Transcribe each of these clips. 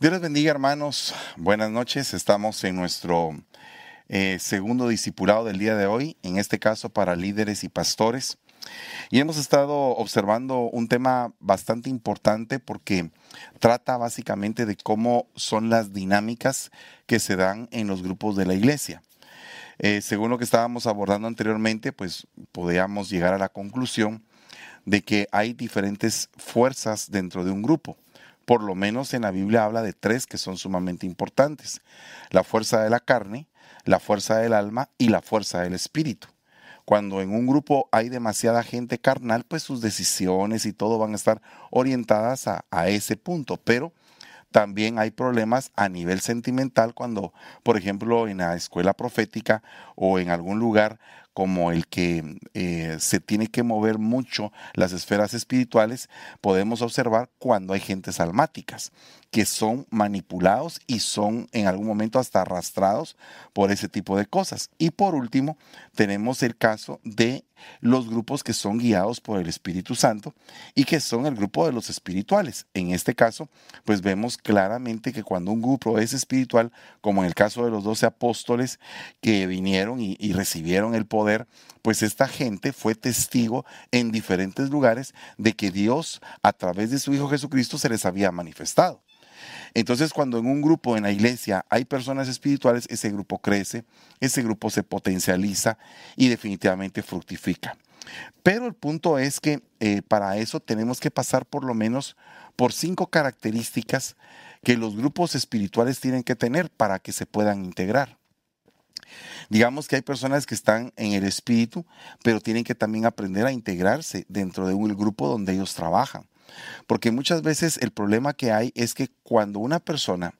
Dios les bendiga hermanos, buenas noches, estamos en nuestro eh, segundo discipulado del día de hoy, en este caso para líderes y pastores. Y hemos estado observando un tema bastante importante porque trata básicamente de cómo son las dinámicas que se dan en los grupos de la iglesia. Eh, según lo que estábamos abordando anteriormente, pues podíamos llegar a la conclusión de que hay diferentes fuerzas dentro de un grupo por lo menos en la Biblia habla de tres que son sumamente importantes. La fuerza de la carne, la fuerza del alma y la fuerza del espíritu. Cuando en un grupo hay demasiada gente carnal, pues sus decisiones y todo van a estar orientadas a, a ese punto. Pero también hay problemas a nivel sentimental cuando, por ejemplo, en la escuela profética o en algún lugar como el que eh, se tiene que mover mucho las esferas espirituales, podemos observar cuando hay gentes almáticas que son manipulados y son en algún momento hasta arrastrados por ese tipo de cosas. Y por último, tenemos el caso de los grupos que son guiados por el Espíritu Santo y que son el grupo de los espirituales. En este caso, pues vemos claramente que cuando un grupo es espiritual, como en el caso de los doce apóstoles que vinieron y, y recibieron el poder, pues esta gente fue testigo en diferentes lugares de que Dios a través de su Hijo Jesucristo se les había manifestado. Entonces, cuando en un grupo en la iglesia hay personas espirituales, ese grupo crece, ese grupo se potencializa y definitivamente fructifica. Pero el punto es que eh, para eso tenemos que pasar por lo menos por cinco características que los grupos espirituales tienen que tener para que se puedan integrar. Digamos que hay personas que están en el espíritu, pero tienen que también aprender a integrarse dentro de un grupo donde ellos trabajan. Porque muchas veces el problema que hay es que cuando una persona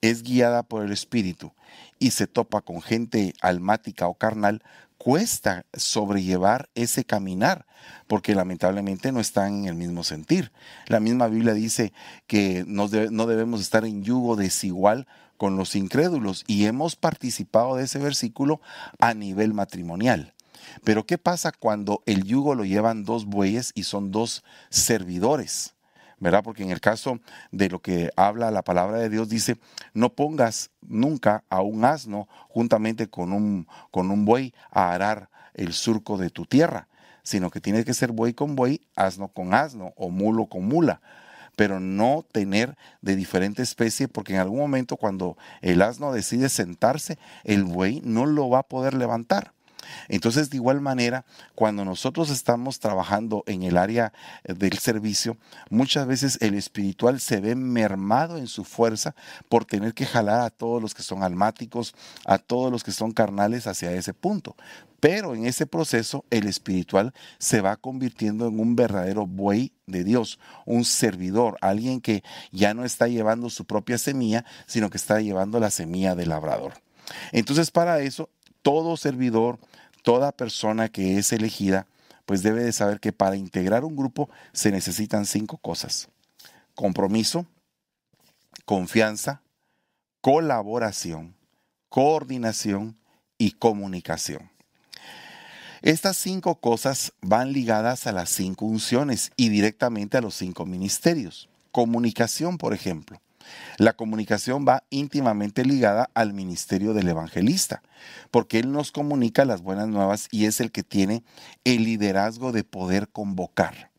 es guiada por el Espíritu y se topa con gente almática o carnal, cuesta sobrellevar ese caminar, porque lamentablemente no están en el mismo sentir. La misma Biblia dice que no debemos estar en yugo desigual con los incrédulos y hemos participado de ese versículo a nivel matrimonial. Pero ¿qué pasa cuando el yugo lo llevan dos bueyes y son dos servidores? ¿verdad? Porque en el caso de lo que habla la palabra de Dios dice, no pongas nunca a un asno juntamente con un, con un buey a arar el surco de tu tierra, sino que tiene que ser buey con buey, asno con asno o mulo con mula, pero no tener de diferente especie, porque en algún momento cuando el asno decide sentarse, el buey no lo va a poder levantar. Entonces, de igual manera, cuando nosotros estamos trabajando en el área eh, del servicio, muchas veces el espiritual se ve mermado en su fuerza por tener que jalar a todos los que son almáticos, a todos los que son carnales hacia ese punto. Pero en ese proceso el espiritual se va convirtiendo en un verdadero buey de Dios, un servidor, alguien que ya no está llevando su propia semilla, sino que está llevando la semilla del labrador. Entonces para eso todo servidor, toda persona que es elegida, pues debe de saber que para integrar un grupo se necesitan cinco cosas. Compromiso, confianza, colaboración, coordinación y comunicación. Estas cinco cosas van ligadas a las cinco unciones y directamente a los cinco ministerios. Comunicación, por ejemplo. La comunicación va íntimamente ligada al ministerio del evangelista, porque él nos comunica las buenas nuevas y es el que tiene el liderazgo de poder convocar.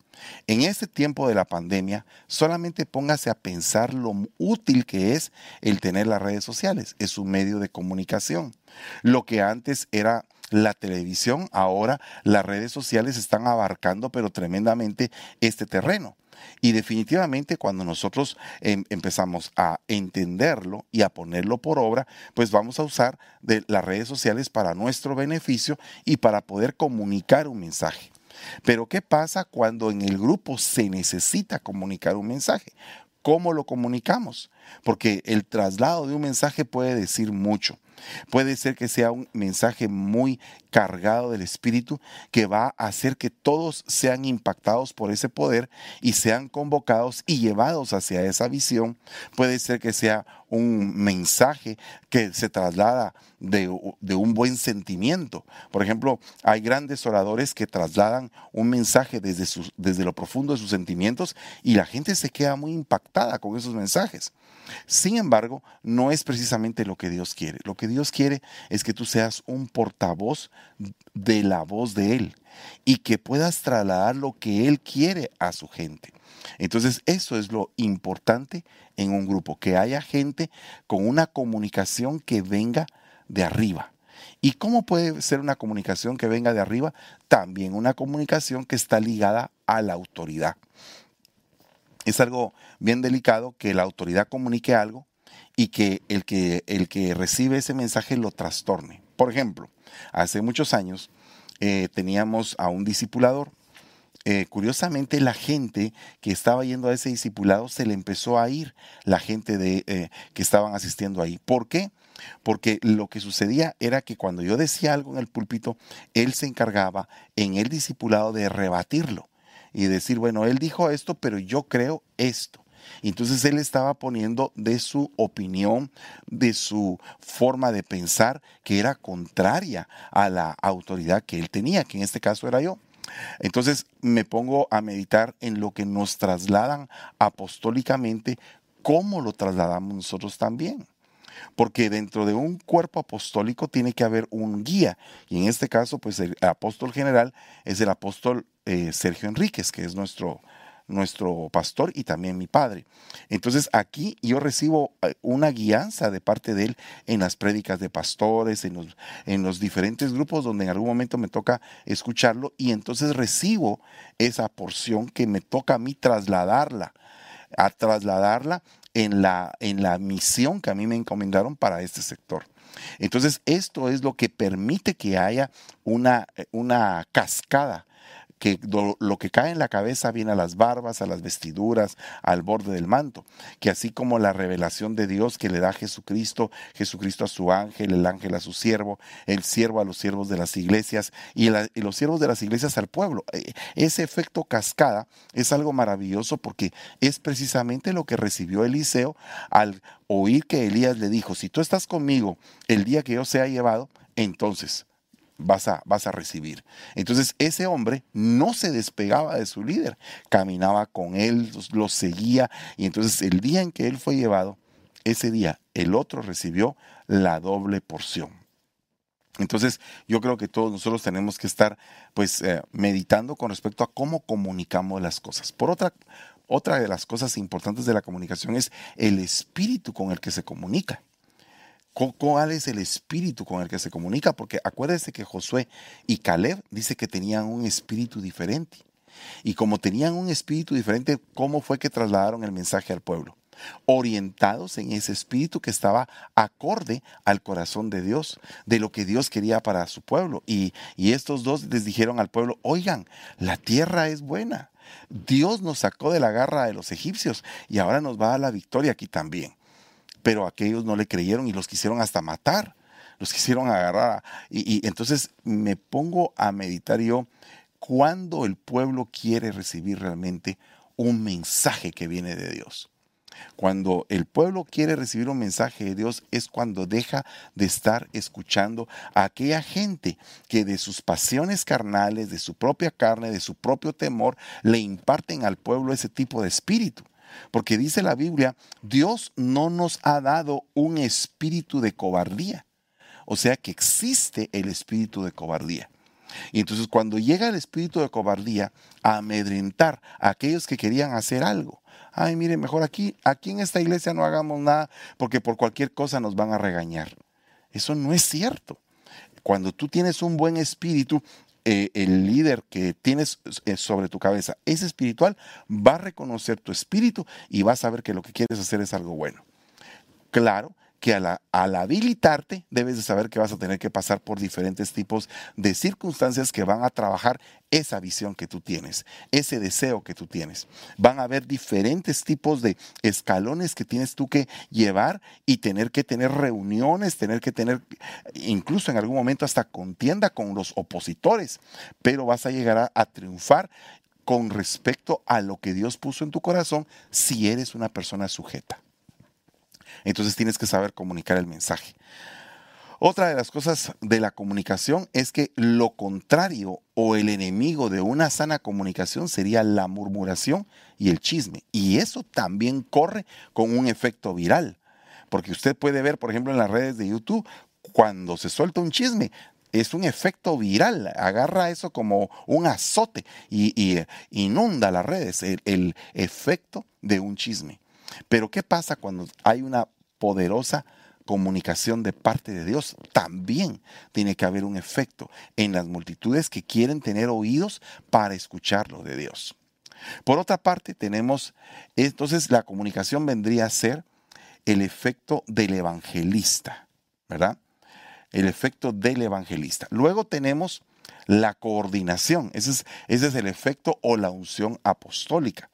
En este tiempo de la pandemia, solamente póngase a pensar lo útil que es el tener las redes sociales. Es un medio de comunicación. Lo que antes era la televisión, ahora las redes sociales están abarcando pero tremendamente este terreno. Y definitivamente cuando nosotros em, empezamos a entenderlo y a ponerlo por obra, pues vamos a usar de las redes sociales para nuestro beneficio y para poder comunicar un mensaje. Pero ¿qué pasa cuando en el grupo se necesita comunicar un mensaje? ¿Cómo lo comunicamos? Porque el traslado de un mensaje puede decir mucho. Puede ser que sea un mensaje muy cargado del Espíritu que va a hacer que todos sean impactados por ese poder y sean convocados y llevados hacia esa visión. Puede ser que sea un mensaje que se traslada de, un buen sentimiento. Por ejemplo, hay grandes oradores que trasladan un mensaje desde, lo profundo de sus sentimientos y la gente se queda muy impactada con esos mensajes. Sin embargo, no es precisamente lo que Dios quiere. Lo que Dios quiere es que tú seas un portavoz de la voz de Él y que puedas trasladar lo que Él quiere a su gente. Entonces, eso es lo importante en un grupo, que haya gente con una comunicación que venga de arriba. ¿Y cómo puede ser una comunicación que venga de arriba? También una comunicación que está ligada a la autoridad. Es algo bien delicado que la autoridad comunique algo y que el que, el que recibe ese mensaje lo trastorne. Por ejemplo, hace muchos años eh, teníamos a un discipulador. Eh, curiosamente, la gente que estaba yendo a ese discipulado se le empezó a ir, la gente de, eh, que estaban asistiendo ahí. ¿Por qué? Porque lo que sucedía era que cuando yo decía algo en el púlpito, él se encargaba en el discipulado de rebatirlo y decir, bueno, él dijo esto, pero yo creo esto. Entonces él estaba poniendo de su opinión, de su forma de pensar, que era contraria a la autoridad que él tenía, que en este caso era yo. Entonces me pongo a meditar en lo que nos trasladan apostólicamente, cómo lo trasladamos nosotros también. Porque dentro de un cuerpo apostólico tiene que haber un guía. Y en este caso, pues el apóstol general es el apóstol eh, Sergio Enríquez, que es nuestro, nuestro pastor y también mi padre. Entonces aquí yo recibo eh, una guianza de parte de él en las prédicas de pastores, en los, en los diferentes grupos donde en algún momento me toca escucharlo y entonces recibo esa porción que me toca a mí trasladarla, a trasladarla en la, en la misión que a mí me encomendaron para este sector. Entonces esto es lo que permite que haya una, una cascada que lo, que cae en la cabeza viene a las barbas, a las vestiduras, al borde del manto, que así como la revelación de Dios que le da Jesucristo, Jesucristo a su ángel, el ángel a su siervo, el siervo a los siervos de las iglesias y, y los siervos de las iglesias al pueblo. E, ese efecto cascada es algo maravilloso porque es precisamente lo que recibió Eliseo al oír que Elías le dijo, si tú estás conmigo el día que yo sea llevado, entonces vas a, vas a recibir. Entonces ese hombre no se despegaba de su líder, caminaba con él, lo seguía y entonces el día en que él fue llevado, ese día el otro recibió la doble porción. Entonces, yo creo que todos nosotros tenemos que estar pues eh, meditando con respecto a cómo comunicamos las cosas. Por otra, otra de las cosas importantes de la comunicación es el espíritu con el que se comunica. ¿Cuál es el espíritu con el que se comunica? Porque acuérdese que Josué y Caleb dice que tenían un espíritu diferente. Y como tenían un espíritu diferente, ¿cómo fue que trasladaron el mensaje al pueblo? Orientados en ese espíritu que estaba acorde al corazón de Dios, de lo que Dios quería para su pueblo. Y, y estos dos les dijeron al pueblo, oigan, la tierra es buena. Dios nos sacó de la garra de los egipcios y ahora nos va a dar la victoria aquí también pero aquellos no le creyeron y los quisieron hasta matar, los quisieron agarrar. Y, entonces me pongo a meditar yo cuando el pueblo quiere recibir realmente un mensaje que viene de Dios. Cuando el pueblo quiere recibir un mensaje de Dios es cuando deja de estar escuchando a aquella gente que de sus pasiones carnales, de su propia carne, de su propio temor, le imparten al pueblo ese tipo de espíritu. Porque dice la Biblia, Dios no nos ha dado un espíritu de cobardía. O sea que existe el espíritu de cobardía. Y entonces cuando llega el espíritu de cobardía a amedrentar a aquellos que querían hacer algo, ay, mire, mejor aquí, aquí en esta iglesia no hagamos nada porque por cualquier cosa nos van a regañar. Eso no es cierto. Cuando tú tienes un buen espíritu, eh, el líder que tienes eh, sobre tu cabeza es espiritual, va a reconocer tu espíritu y va a saber que lo que quieres hacer es algo bueno. Claro que al, habilitarte debes de saber que vas a tener que pasar por diferentes tipos de circunstancias que van a trabajar esa visión que tú tienes, ese deseo que tú tienes. Van a haber diferentes tipos de escalones que tienes tú que llevar y tener que tener reuniones, tener que tener incluso en algún momento hasta contienda con los opositores, pero vas a llegar a triunfar con respecto a lo que Dios puso en tu corazón si eres una persona sujeta. Entonces tienes que saber comunicar el mensaje. Otra de las cosas de la comunicación es que lo contrario o el enemigo de una sana comunicación sería la murmuración y el chisme. Y eso también corre con un efecto viral. Porque usted puede ver, por ejemplo, en las redes de YouTube, cuando se suelta un chisme, es un efecto viral, agarra eso como un azote y, inunda las redes, el, efecto de un chisme. Pero ¿qué pasa cuando hay una poderosa comunicación de parte de Dios? También tiene que haber un efecto en las multitudes que quieren tener oídos para escuchar lo de Dios. Por otra parte, tenemos, entonces la comunicación vendría a ser el efecto del evangelista, ¿verdad? el efecto del evangelista. Luego tenemos la coordinación, ese es, ese es el efecto o la unción apostólica.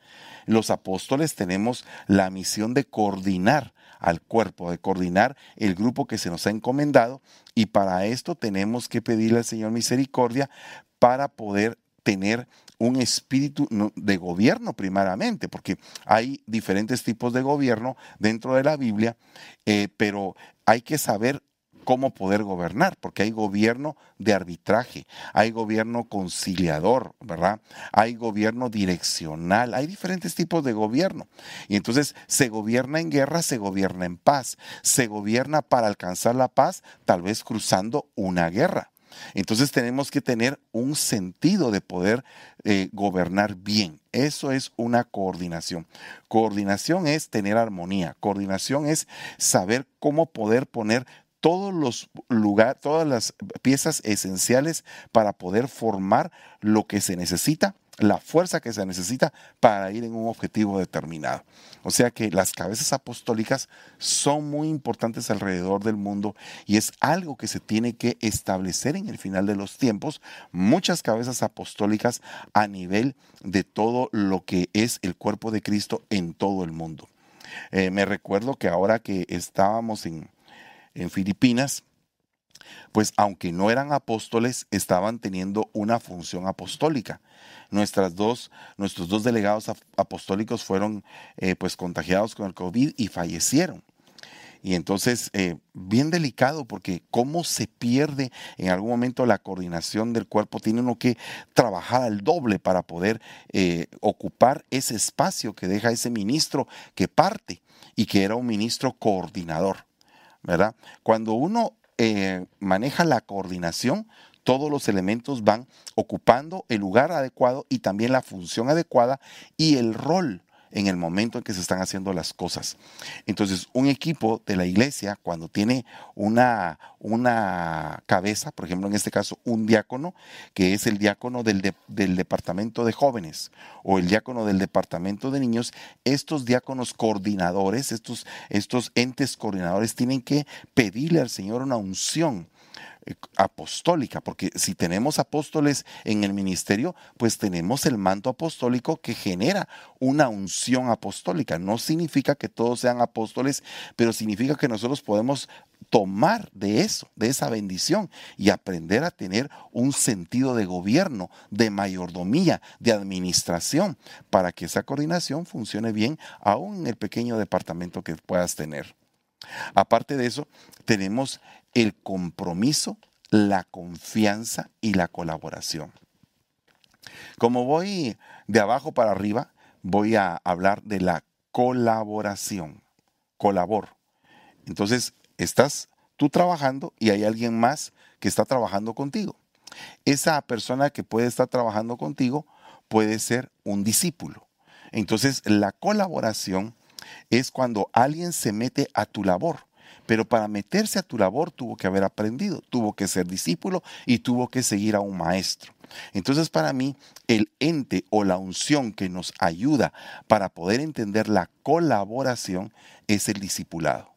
Los apóstoles tenemos la misión de coordinar al cuerpo, de coordinar el grupo que se nos ha encomendado y para esto tenemos que pedirle al Señor misericordia para poder tener un espíritu de gobierno primeramente, porque hay diferentes tipos de gobierno dentro de la Biblia, eh, pero hay que saber cómo poder gobernar, porque hay gobierno de arbitraje, hay gobierno conciliador, ¿verdad? Hay gobierno direccional, hay diferentes tipos de gobierno. Y entonces se gobierna en guerra, se gobierna en paz, se gobierna para alcanzar la paz, tal vez cruzando una guerra. Entonces tenemos que tener un sentido de poder eh, gobernar bien. Eso es una coordinación. Coordinación es tener armonía. Coordinación es saber cómo poder poner todos los lugares, todas las piezas esenciales para poder formar lo que se necesita, la fuerza que se necesita para ir en un objetivo determinado. O sea que las cabezas apostólicas son muy importantes alrededor del mundo y es algo que se tiene que establecer en el final de los tiempos. Muchas cabezas apostólicas a nivel de todo lo que es el cuerpo de Cristo en todo el mundo. Eh, me recuerdo que ahora que estábamos en, en Filipinas, pues aunque no eran apóstoles, estaban teniendo una función apostólica. Nuestras dos, nuestros dos delegados apostólicos fueron eh, pues contagiados con el COVID y fallecieron. Y entonces, eh, bien delicado, porque cómo se pierde en algún momento la coordinación del cuerpo, tiene uno que trabajar al doble para poder eh, ocupar ese espacio que deja ese ministro que parte y que era un ministro coordinador. ¿Verdad? Cuando uno eh, maneja la coordinación, todos los elementos van ocupando el lugar adecuado y también la función adecuada y el rol en el momento en que se están haciendo las cosas. Entonces, un equipo de la iglesia, cuando tiene una, una cabeza, por ejemplo, en este caso, un diácono, que es el diácono del, del departamento de jóvenes o el diácono del departamento de niños, estos diáconos coordinadores, estos, estos entes coordinadores tienen que pedirle al Señor una unción apostólica, porque si tenemos apóstoles en el ministerio, pues tenemos el manto apostólico que genera una unción apostólica. No significa que todos sean apóstoles, pero significa que nosotros podemos tomar de eso, de esa bendición y aprender a tener un sentido de gobierno, de mayordomía, de administración, para que esa coordinación funcione bien, aún en el pequeño departamento que puedas tener. Aparte de eso, tenemos el compromiso, la confianza y la colaboración. Como voy de abajo para arriba, voy a hablar de la colaboración. Colabor. Entonces, estás tú trabajando y hay alguien más que está trabajando contigo. Esa persona que puede estar trabajando contigo puede ser un discípulo. Entonces, la colaboración es cuando alguien se mete a tu labor. Pero para meterse a tu labor tuvo que haber aprendido, tuvo que ser discípulo y tuvo que seguir a un maestro. Entonces para mí el ente o la unción que nos ayuda para poder entender la colaboración es el discipulado.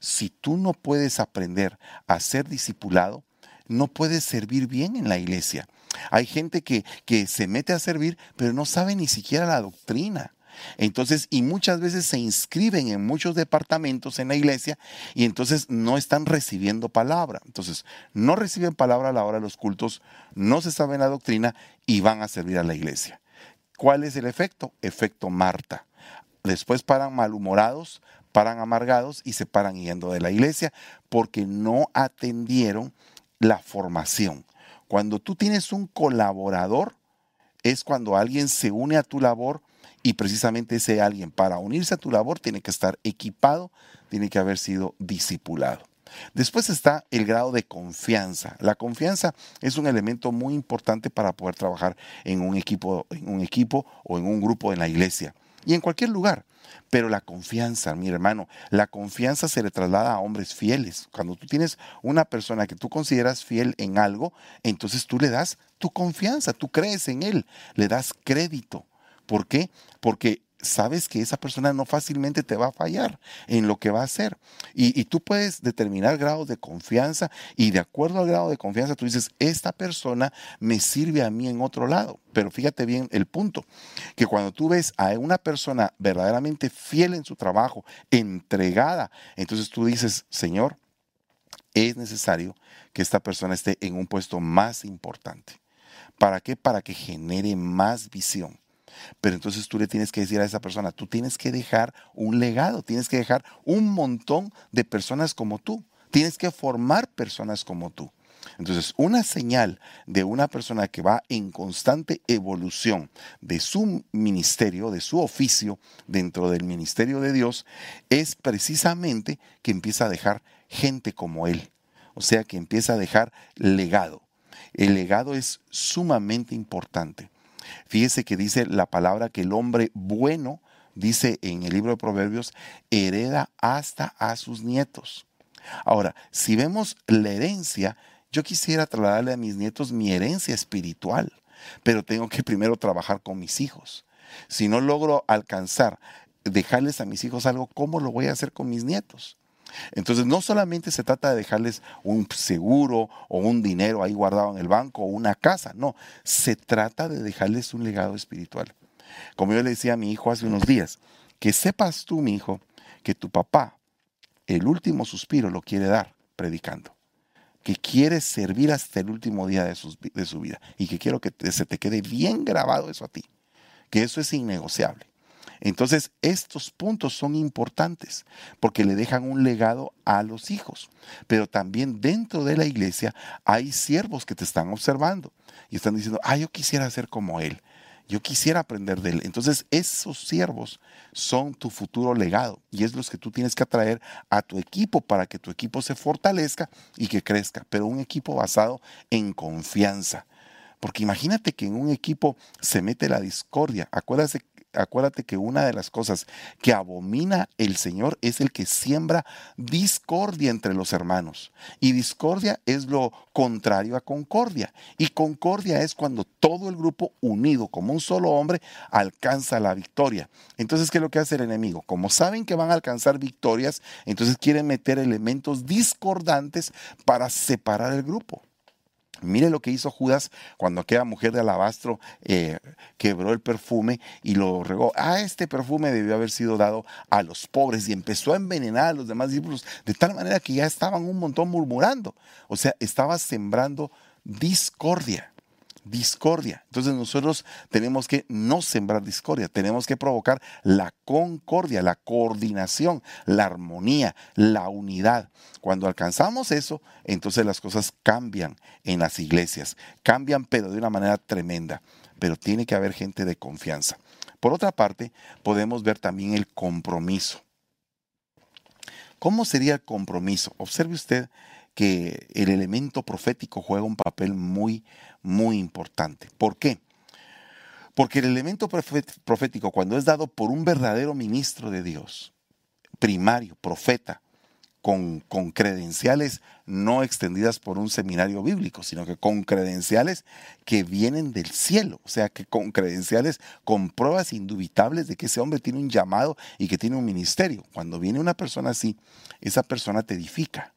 si tú no puedes aprender a ser discipulado, no puedes servir bien en la iglesia. Hay gente que, que se mete a servir, pero no sabe ni siquiera la doctrina. Entonces, y muchas veces se inscriben en muchos departamentos en la iglesia y entonces no están recibiendo palabra. Entonces, no reciben palabra a la hora de los cultos, no se sabe la doctrina y van a servir a la iglesia. ¿Cuál es el efecto? Efecto Marta. Después paran malhumorados, paran amargados y se paran yendo de la iglesia porque no atendieron la formación. Cuando tú tienes un colaborador, es cuando alguien se une a tu labor y precisamente ese alguien para unirse a tu labor tiene que estar equipado, tiene que haber sido discipulado. Después está el grado de confianza. La confianza es un elemento muy importante para poder trabajar en un equipo, en un equipo o en un grupo en la iglesia y en cualquier lugar. Pero la confianza, mi hermano, la confianza se le traslada a hombres fieles. Cuando tú tienes una persona que tú consideras fiel en algo, entonces tú le das tu confianza, tú crees en él, le das crédito. ¿Por qué? Porque sabes que esa persona no fácilmente te va a fallar en lo que va a hacer. Y, tú puedes determinar grados de confianza y de acuerdo al grado de confianza tú dices, esta persona me sirve a mí en otro lado. Pero fíjate bien el punto, que cuando tú ves a una persona verdaderamente fiel en su trabajo, entregada, entonces tú dices, Señor, es necesario que esta persona esté en un puesto más importante. ¿Para qué? Para que genere más visión pero entonces tú le tienes que decir a esa persona, tú tienes que dejar un legado, tienes que dejar un montón de personas como tú, tienes que formar personas como tú. Entonces, una señal de una persona que va en constante evolución de su ministerio, de su oficio dentro del ministerio de Dios, es precisamente que empieza a dejar gente como él. O sea, que empieza a dejar legado. El legado es sumamente importante. Fíjese que dice la palabra que el hombre bueno, dice en el libro de Proverbios, hereda hasta a sus nietos. Ahora, si vemos la herencia, yo quisiera trasladarle a mis nietos mi herencia espiritual, pero tengo que primero trabajar con mis hijos. Si no logro alcanzar, dejarles a mis hijos algo, ¿cómo lo voy a hacer con mis nietos? Entonces, no solamente se trata de dejarles un seguro o un dinero ahí guardado en el banco o una casa, no, se trata de dejarles un legado espiritual. Como yo le decía a mi hijo hace unos días, que sepas tú, mi hijo, que tu papá el último suspiro lo quiere dar predicando, que quiere servir hasta el último día de, de su vida y que quiero que se te quede bien grabado eso a ti, que eso es innegociable. Entonces, estos puntos son importantes porque le dejan un legado a los hijos. Pero también dentro de la iglesia hay siervos que te están observando y están diciendo, ah, yo quisiera ser como él. Yo quisiera aprender de él. Entonces, esos siervos son tu futuro legado y es los que tú tienes que atraer a tu equipo para que tu equipo se fortalezca y que crezca, pero un equipo basado en confianza. Porque imagínate que en un equipo se mete la discordia. Acuérdate, acuérdate que una de las cosas que abomina el Señor es el que siembra discordia entre los hermanos. Y discordia es lo contrario a concordia. Y concordia es cuando todo el grupo unido como un solo hombre alcanza la victoria. Entonces, ¿qué es lo que hace el enemigo? Como saben que van a alcanzar victorias, entonces quieren meter elementos discordantes para separar el grupo. Mire lo que hizo Judas cuando aquella mujer de alabastro eh, quebró el perfume y lo regó. Ah, este perfume debió haber sido dado a los pobres y empezó a envenenar a los demás discípulos de tal manera que ya estaban un montón murmurando. O sea, estaba sembrando discordia discordia. Entonces nosotros tenemos que no sembrar discordia, tenemos que provocar la concordia, la coordinación, la armonía, la unidad. Cuando alcanzamos eso, entonces las cosas cambian en las iglesias, cambian pero de una manera tremenda, pero tiene que haber gente de confianza. Por otra parte, podemos ver también el compromiso. ¿Cómo sería el compromiso? Observe usted que el elemento profético juega un papel muy, muy importante. ¿Por qué? Porque el elemento profético, cuando es dado por un verdadero ministro de Dios, primario, profeta, con, con, credenciales no extendidas por un seminario bíblico, sino que con credenciales que vienen del cielo, o sea, que con credenciales, con pruebas indubitables de que ese hombre tiene un llamado y que tiene un ministerio. Cuando viene una persona así, esa persona te edifica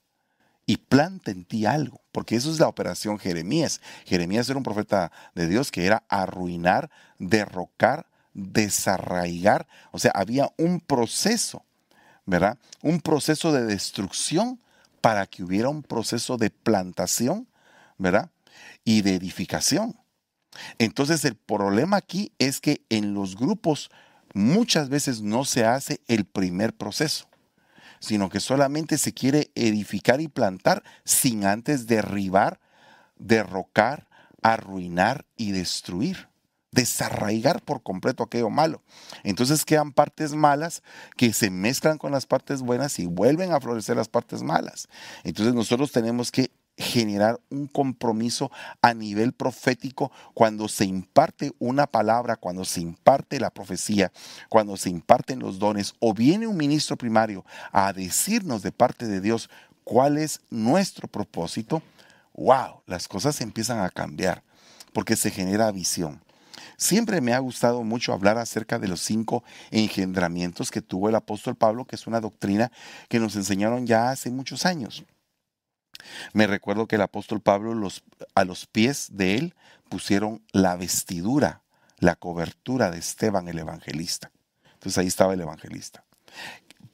y planta en ti algo, porque eso es la operación Jeremías. Jeremías era un profeta de Dios que era arruinar, derrocar, desarraigar, o sea, había un proceso ¿verdad? Un proceso de destrucción para que hubiera un proceso de plantación, ¿verdad? Y de edificación. Entonces el problema aquí es que en los grupos muchas veces no se hace el primer proceso, sino que solamente se quiere edificar y plantar sin antes derribar, derrocar, arruinar y destruir desarraigar por completo aquello malo. Entonces quedan partes malas que se mezclan con las partes buenas y vuelven a florecer las partes malas. Entonces nosotros tenemos que generar un compromiso a nivel profético cuando se imparte una palabra, cuando se imparte la profecía, cuando se imparten los dones o viene un ministro primario a decirnos de parte de Dios cuál es nuestro propósito, wow, las cosas empiezan a cambiar porque se genera visión. Siempre me ha gustado mucho hablar acerca de los cinco engendramientos que tuvo el apóstol Pablo, que es una doctrina que nos enseñaron ya hace muchos años. Me recuerdo que el apóstol Pablo a los pies de él pusieron la vestidura, la cobertura de Esteban el evangelista. Entonces ahí estaba el evangelista.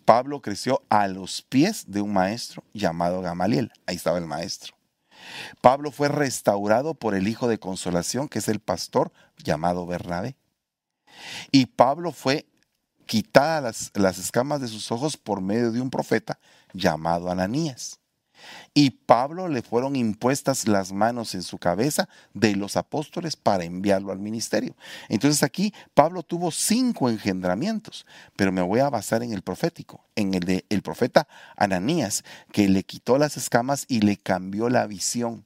Pablo creció a los pies de un maestro llamado Gamaliel. Ahí estaba el maestro. Pablo fue restaurado por el hijo de consolación, que es el pastor llamado Bernabé. Y Pablo fue quitada las escamas de sus ojos por medio de un profeta llamado Ananías y Pablo le fueron impuestas las manos en su cabeza de los apóstoles para enviarlo al ministerio. Entonces aquí Pablo tuvo cinco engendramientos, pero me voy a basar en el profético, en el de el profeta Ananías, que le quitó las escamas y le cambió la visión.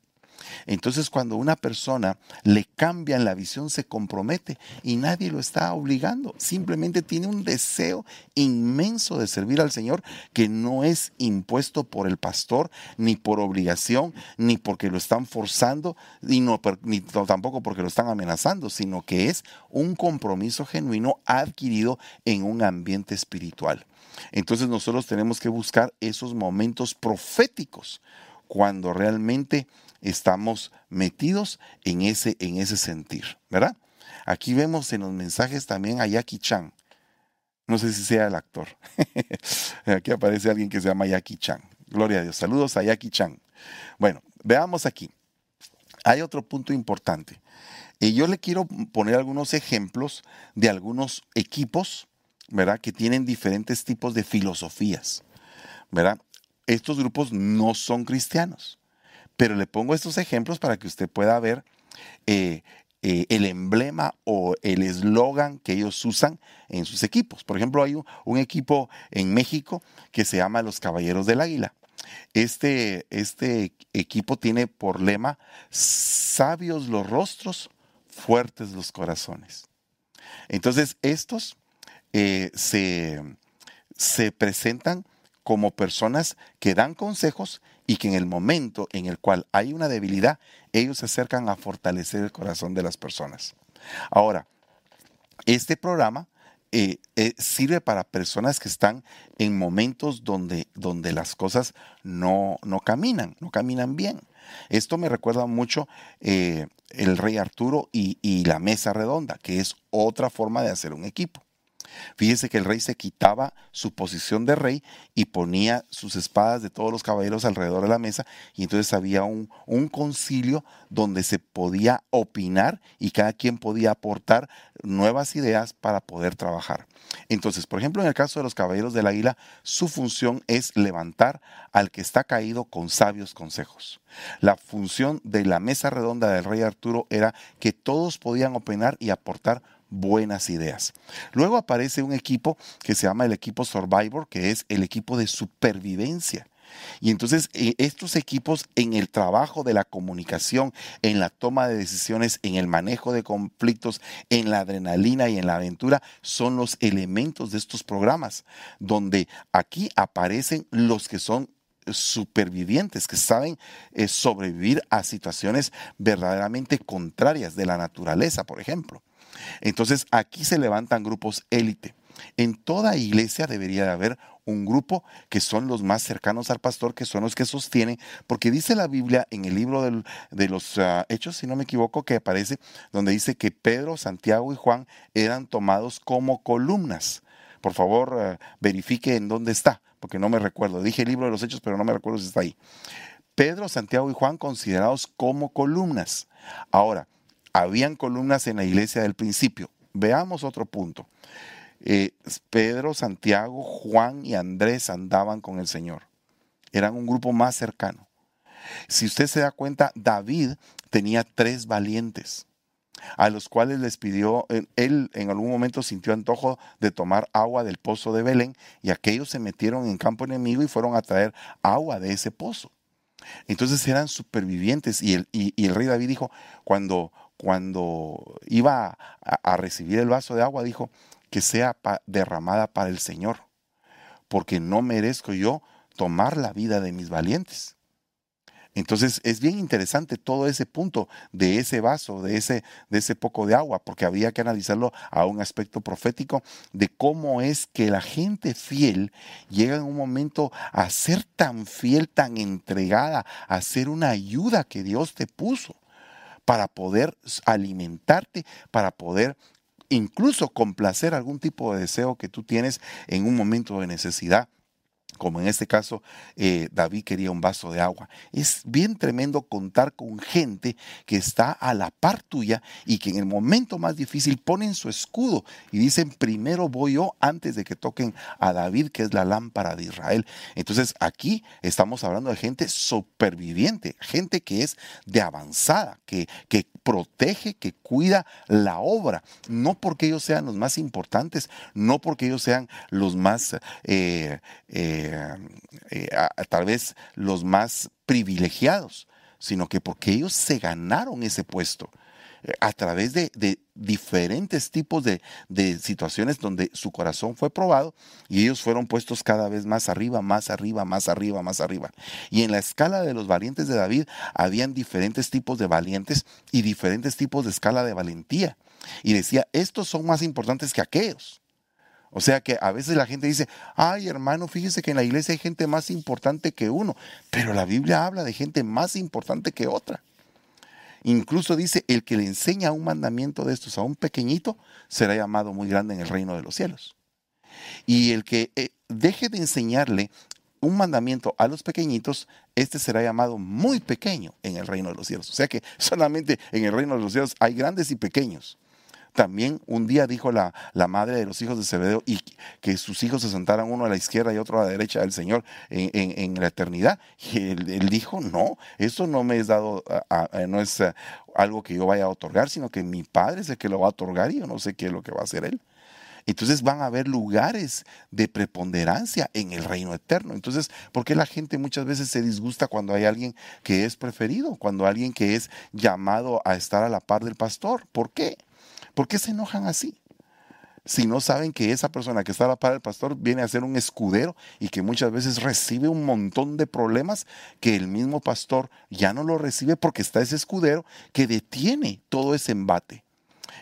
Entonces cuando una persona le cambian la visión se compromete y nadie lo está obligando. Simplemente tiene un deseo inmenso de servir al Señor que no es impuesto por el pastor, ni por obligación, ni porque lo están forzando, y no, ni tampoco porque lo están amenazando, sino que es un compromiso genuino adquirido en un ambiente espiritual. Entonces nosotros tenemos que buscar esos momentos proféticos cuando realmente estamos metidos en ese, en ese sentir, ¿verdad? Aquí vemos en los mensajes también a Jackie Chan. No sé si sea el actor. aquí aparece alguien que se llama Jackie Chan. Gloria a Dios. Saludos a Jackie Chan. Bueno, veamos aquí. Hay otro punto importante. Y yo le quiero poner algunos ejemplos de algunos equipos, ¿verdad? Que tienen diferentes tipos de filosofías, ¿verdad? Estos grupos no son cristianos. Pero le pongo estos ejemplos para que usted pueda ver eh, eh, el emblema o el eslogan que ellos usan en sus equipos. Por ejemplo, hay un, equipo en México que se llama Los Caballeros del Águila. Este, este equipo tiene por lema sabios los rostros, fuertes los corazones. Entonces, estos eh, se, se presentan como personas que dan consejos y que en el momento en el cual hay una debilidad, ellos se acercan a fortalecer el corazón de las personas. Ahora, este programa eh, eh, sirve para personas que están en momentos donde, donde las cosas no, no caminan, no caminan bien. Esto me recuerda mucho eh, el rey Arturo y, y la mesa redonda, que es otra forma de hacer un equipo. Fíjese que el rey se quitaba su posición de rey y ponía sus espadas de todos los caballeros alrededor de la mesa y entonces había un, concilio donde se podía opinar y cada quien podía aportar nuevas ideas para poder trabajar. Entonces, por ejemplo, en el caso de los caballeros del águila, su función es levantar al que está caído con sabios consejos. La función de la mesa redonda del rey Arturo era que todos podían opinar y aportar buenas ideas. Luego aparece un equipo que se llama el equipo Survivor, que es el equipo de supervivencia. Y entonces eh, estos equipos en el trabajo de la comunicación, en la toma de decisiones, en el manejo de conflictos, en la adrenalina y en la aventura, son los elementos de estos programas, donde aquí aparecen los que son supervivientes, que saben eh, sobrevivir a situaciones verdaderamente contrarias de la naturaleza, por ejemplo. Entonces aquí se levantan grupos élite. En toda iglesia debería de haber un grupo que son los más cercanos al pastor, que son los que sostienen, porque dice la Biblia en el libro de los ah, Hechos, si no me equivoco, que aparece, donde dice que Pedro, Santiago y Juan eran tomados como columnas. Por favor, ah, verifique en dónde está, porque no me recuerdo. Dije el libro de los Hechos, pero no me recuerdo si está ahí. Pedro, Santiago y Juan considerados como columnas. Ahora, habían columnas en la iglesia del principio. Veamos otro punto. Eh, Pedro, Santiago, Juan y Andrés andaban con el Señor. Eran un grupo más cercano. Si usted se da cuenta, David tenía tres valientes a los cuales les pidió, él en algún momento sintió antojo de tomar agua del pozo de Belén y aquellos se metieron en campo enemigo y fueron a traer agua de ese pozo. Entonces eran supervivientes y el, y el rey David dijo, cuando, cuando iba a, recibir el vaso de agua, dijo, que sea derramada para el Señor, porque no merezco yo tomar la vida de mis valientes. Entonces es bien interesante todo ese punto de ese vaso, de ese, de ese poco de agua, porque había que analizarlo a un aspecto profético de cómo es que la gente fiel llega en un momento a ser tan fiel, tan entregada, a ser una ayuda que Dios te puso para poder alimentarte, para poder incluso complacer algún tipo de deseo que tú tienes en un momento de necesidad como en este caso eh, David quería un vaso de agua. Es bien tremendo contar con gente que está a la par tuya y que en el momento más difícil ponen su escudo y dicen, primero voy yo antes de que toquen a David, que es la lámpara de Israel. Entonces aquí estamos hablando de gente superviviente, gente que es de avanzada, que, que protege, que cuida la obra, no porque ellos sean los más importantes, no porque ellos sean los más... Eh, eh, eh, tal vez los más privilegiados, sino que porque ellos se ganaron ese puesto eh, a través de, diferentes tipos de, situaciones donde su corazón fue probado y ellos fueron puestos cada vez más arriba, más arriba, más arriba, más arriba. Y en la escala de los valientes de David habían diferentes tipos de valientes y diferentes tipos de escala de valentía. Y decía, estos son más importantes que aquellos. O sea que a veces la gente dice, ay hermano, fíjese que en la iglesia hay gente más importante que uno, pero la Biblia habla de gente más importante que otra. Incluso dice, el que le enseña un mandamiento de estos a un pequeñito será llamado muy grande en el reino de los cielos. Y el que eh, deje de enseñarle un mandamiento a los pequeñitos, este será llamado muy pequeño en el reino de los cielos. O sea que solamente en el reino de los cielos hay grandes y pequeños. También un día dijo la, madre de los hijos de Zebedeo y que sus hijos se sentaran uno a la izquierda y otro a la derecha del Señor en, la eternidad. Y él, dijo, no, eso no me es dado, no es eh, algo que yo vaya a otorgar, sino que mi Padre es el que lo va a otorgar y yo no sé qué es lo que va a hacer Él. Entonces van a haber lugares de preponderancia en el reino eterno. Entonces, ¿por qué la gente muchas veces se disgusta cuando hay alguien que es preferido, cuando alguien que es llamado a estar a la par del pastor? ¿Por qué? ¿Por qué se enojan así? Si no saben que esa persona que está a la par del pastor viene a ser un escudero y que muchas veces recibe un montón de problemas que el mismo pastor ya no lo recibe porque está ese escudero que detiene todo ese embate.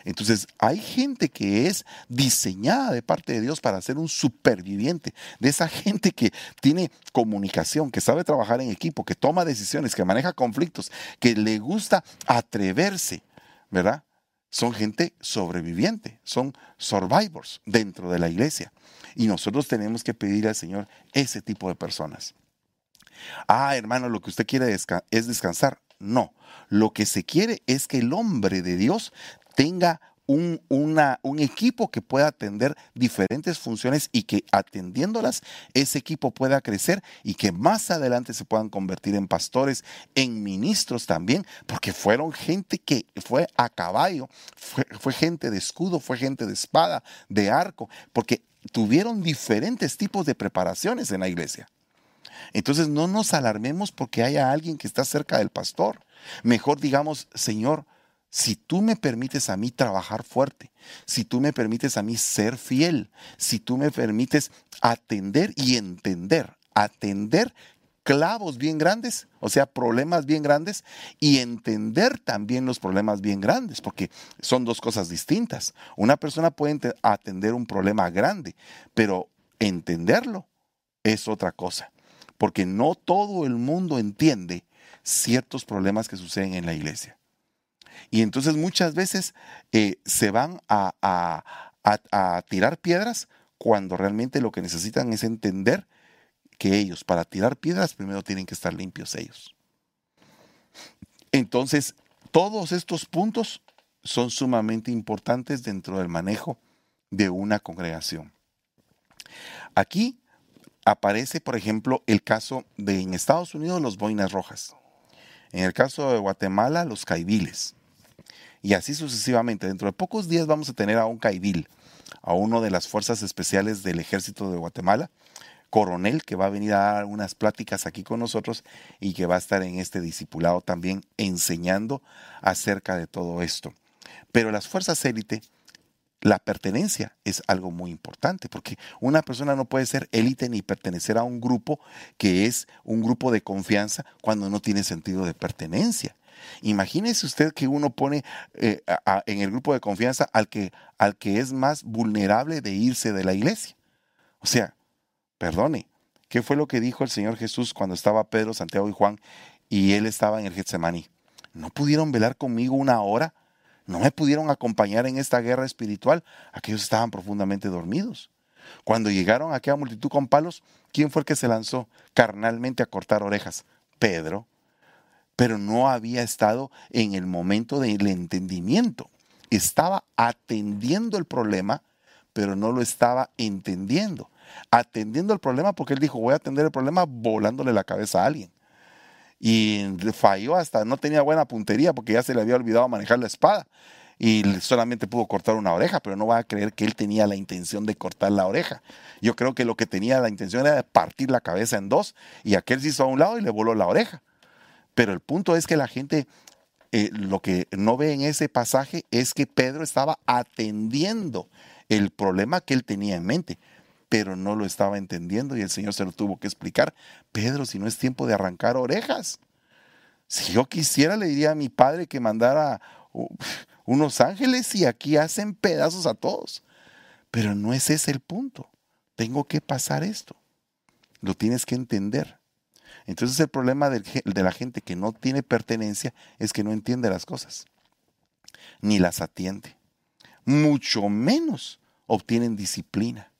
Entonces, hay gente que es diseñada de parte de Dios para ser un superviviente, de esa gente que tiene comunicación, que sabe trabajar en equipo, que toma decisiones, que maneja conflictos, que le gusta atreverse, ¿verdad? Son gente sobreviviente, son survivors dentro de la iglesia. Y nosotros tenemos que pedir al Señor ese tipo de personas. Ah, hermano, lo que usted quiere es descansar. No, lo que se quiere es que el hombre de Dios tenga un, un, equipo que pueda atender diferentes funciones y que atendiéndolas ese equipo pueda crecer y que más adelante se puedan convertir en pastores, en ministros también, porque fueron gente que fue a caballo, fue, fue gente de escudo, fue gente de espada, de arco, porque tuvieron diferentes tipos de preparaciones en la iglesia. Entonces no nos alarmemos porque haya alguien que está cerca del pastor. Mejor digamos, Señor, si tú me permites a mí trabajar fuerte, si tú me permites a mí ser fiel, si tú me permites atender y entender, atender clavos bien grandes, o sea, problemas bien grandes, y entender también los problemas bien grandes, porque son dos cosas distintas. Una persona puede atender un problema grande, pero entenderlo es otra cosa, porque no todo el mundo entiende ciertos problemas que suceden en la iglesia. Y entonces muchas veces eh, se van a, a tirar piedras cuando realmente lo que necesitan es entender que ellos para tirar piedras primero tienen que estar limpios ellos. Entonces, todos estos puntos son sumamente importantes dentro del manejo de una congregación. Aquí aparece, por ejemplo, el caso de en Estados Unidos los boinas rojas, en el caso de Guatemala los caibiles, y así sucesivamente. Dentro de pocos días vamos a tener a un caibil, a uno de las fuerzas especiales del ejército de Guatemala, coronel que va a venir a dar unas pláticas aquí con nosotros y que va a estar en este discipulado también enseñando acerca de todo esto. Pero las fuerzas élite, la pertenencia es algo muy importante porque una persona no puede ser élite ni pertenecer a un grupo que es un grupo de confianza cuando no tiene sentido de pertenencia. Imagínese usted que uno pone eh, en el grupo de confianza al que, al que es más vulnerable de irse de la iglesia. O sea, Perdone, ¿qué fue lo que dijo el Señor Jesús cuando estaba Pedro, Santiago y Juan y él estaba en el Getsemaní? ¿No pudieron velar conmigo una hora? ¿No me pudieron acompañar en esta guerra espiritual? Aquellos estaban profundamente dormidos. Cuando llegaron a aquella multitud con palos, ¿quién fue el que se lanzó carnalmente a cortar orejas? Pedro. Pero no había estado en el momento del entendimiento. Estaba atendiendo el problema, pero no lo estaba entendiendo atendiendo el problema porque él dijo, voy a atender el problema volándole la cabeza a alguien. Y falló hasta, no tenía buena puntería porque ya se le había olvidado manejar la espada y solamente pudo cortar una oreja, pero no va a creer que él tenía la intención de cortar la oreja. Yo creo que lo que tenía la intención era de partir la cabeza en dos y aquel se hizo a un lado y le voló la oreja. Pero el punto es que la gente eh, lo que no ve en ese pasaje es que Pedro estaba atendiendo el problema que él tenía en mente pero no lo estaba entendiendo y el Señor se lo tuvo que explicar. Pedro, si no es tiempo de arrancar orejas. Si yo quisiera, le diría a mi padre que mandara unos ángeles y aquí hacen pedazos a todos. Pero no es ese el punto. Tengo que pasar esto. Lo tienes que entender. Entonces el problema de la gente que no tiene pertenencia es que no entiende las cosas, ni las atiende. Mucho menos obtienen disciplina.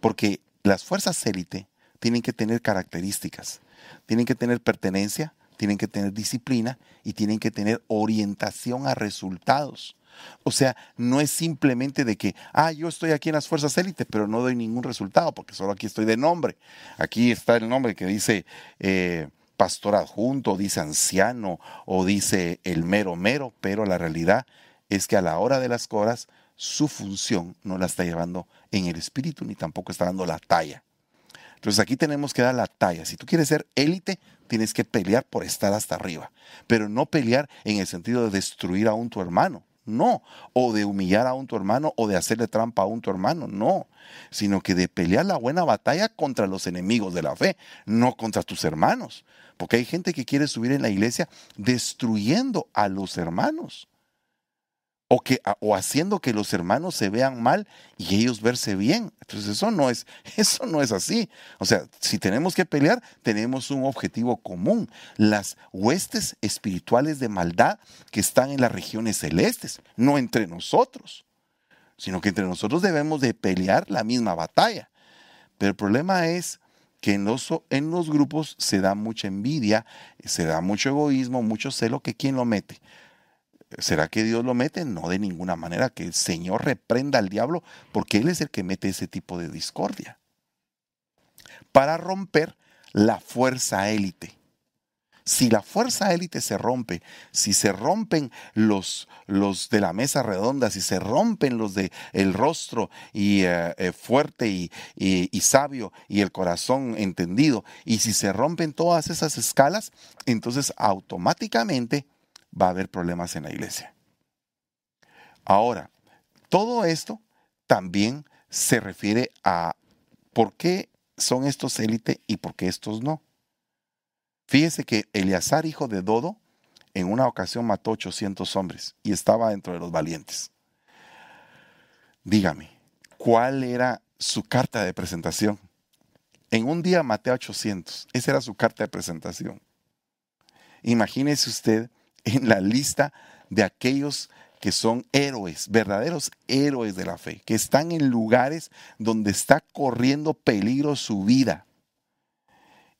Porque las fuerzas élite tienen que tener características, tienen que tener pertenencia, tienen que tener disciplina y tienen que tener orientación a resultados. O sea, no es simplemente de que, ah, yo estoy aquí en las fuerzas élite, pero no doy ningún resultado, porque solo aquí estoy de nombre. Aquí está el nombre que dice eh, pastor adjunto, dice anciano o dice el mero mero, pero la realidad es que a la hora de las cosas su función no la está llevando en el espíritu ni tampoco está dando la talla. Entonces aquí tenemos que dar la talla. Si tú quieres ser élite, tienes que pelear por estar hasta arriba, pero no pelear en el sentido de destruir a un tu hermano, no, o de humillar a un tu hermano o de hacerle trampa a un tu hermano, no, sino que de pelear la buena batalla contra los enemigos de la fe, no contra tus hermanos, porque hay gente que quiere subir en la iglesia destruyendo a los hermanos o, que, o haciendo que los hermanos se vean mal y ellos verse bien. Entonces eso no es, eso no es así. O sea, si tenemos que pelear, tenemos un objetivo común. Las huestes espirituales de maldad que están en las regiones celestes, no entre nosotros, sino que entre nosotros debemos de pelear la misma batalla. Pero el problema es que en los, en los grupos se da mucha envidia, se da mucho egoísmo, mucho celo, que ¿quién lo mete? ¿Será que Dios lo mete? No de ninguna manera, que el Señor reprenda al diablo, porque Él es el que mete ese tipo de discordia. Para romper la fuerza élite. Si la fuerza élite se rompe, si se rompen los, los de la mesa redonda, si se rompen los de el rostro y eh, eh, fuerte y, y sabio y el corazón entendido, y si se rompen todas esas escalas, entonces automáticamente va a haber problemas en la iglesia. Ahora, todo esto también se refiere a por qué son estos élite y por qué estos no. Fíjese que Eleazar, hijo de Dodo, en una ocasión mató 800 hombres y estaba dentro de los valientes. Dígame, ¿cuál era su carta de presentación? En un día maté a 800. Esa era su carta de presentación. Imagínese usted en la lista de aquellos que son héroes, verdaderos héroes de la fe, que están en lugares donde está corriendo peligro su vida.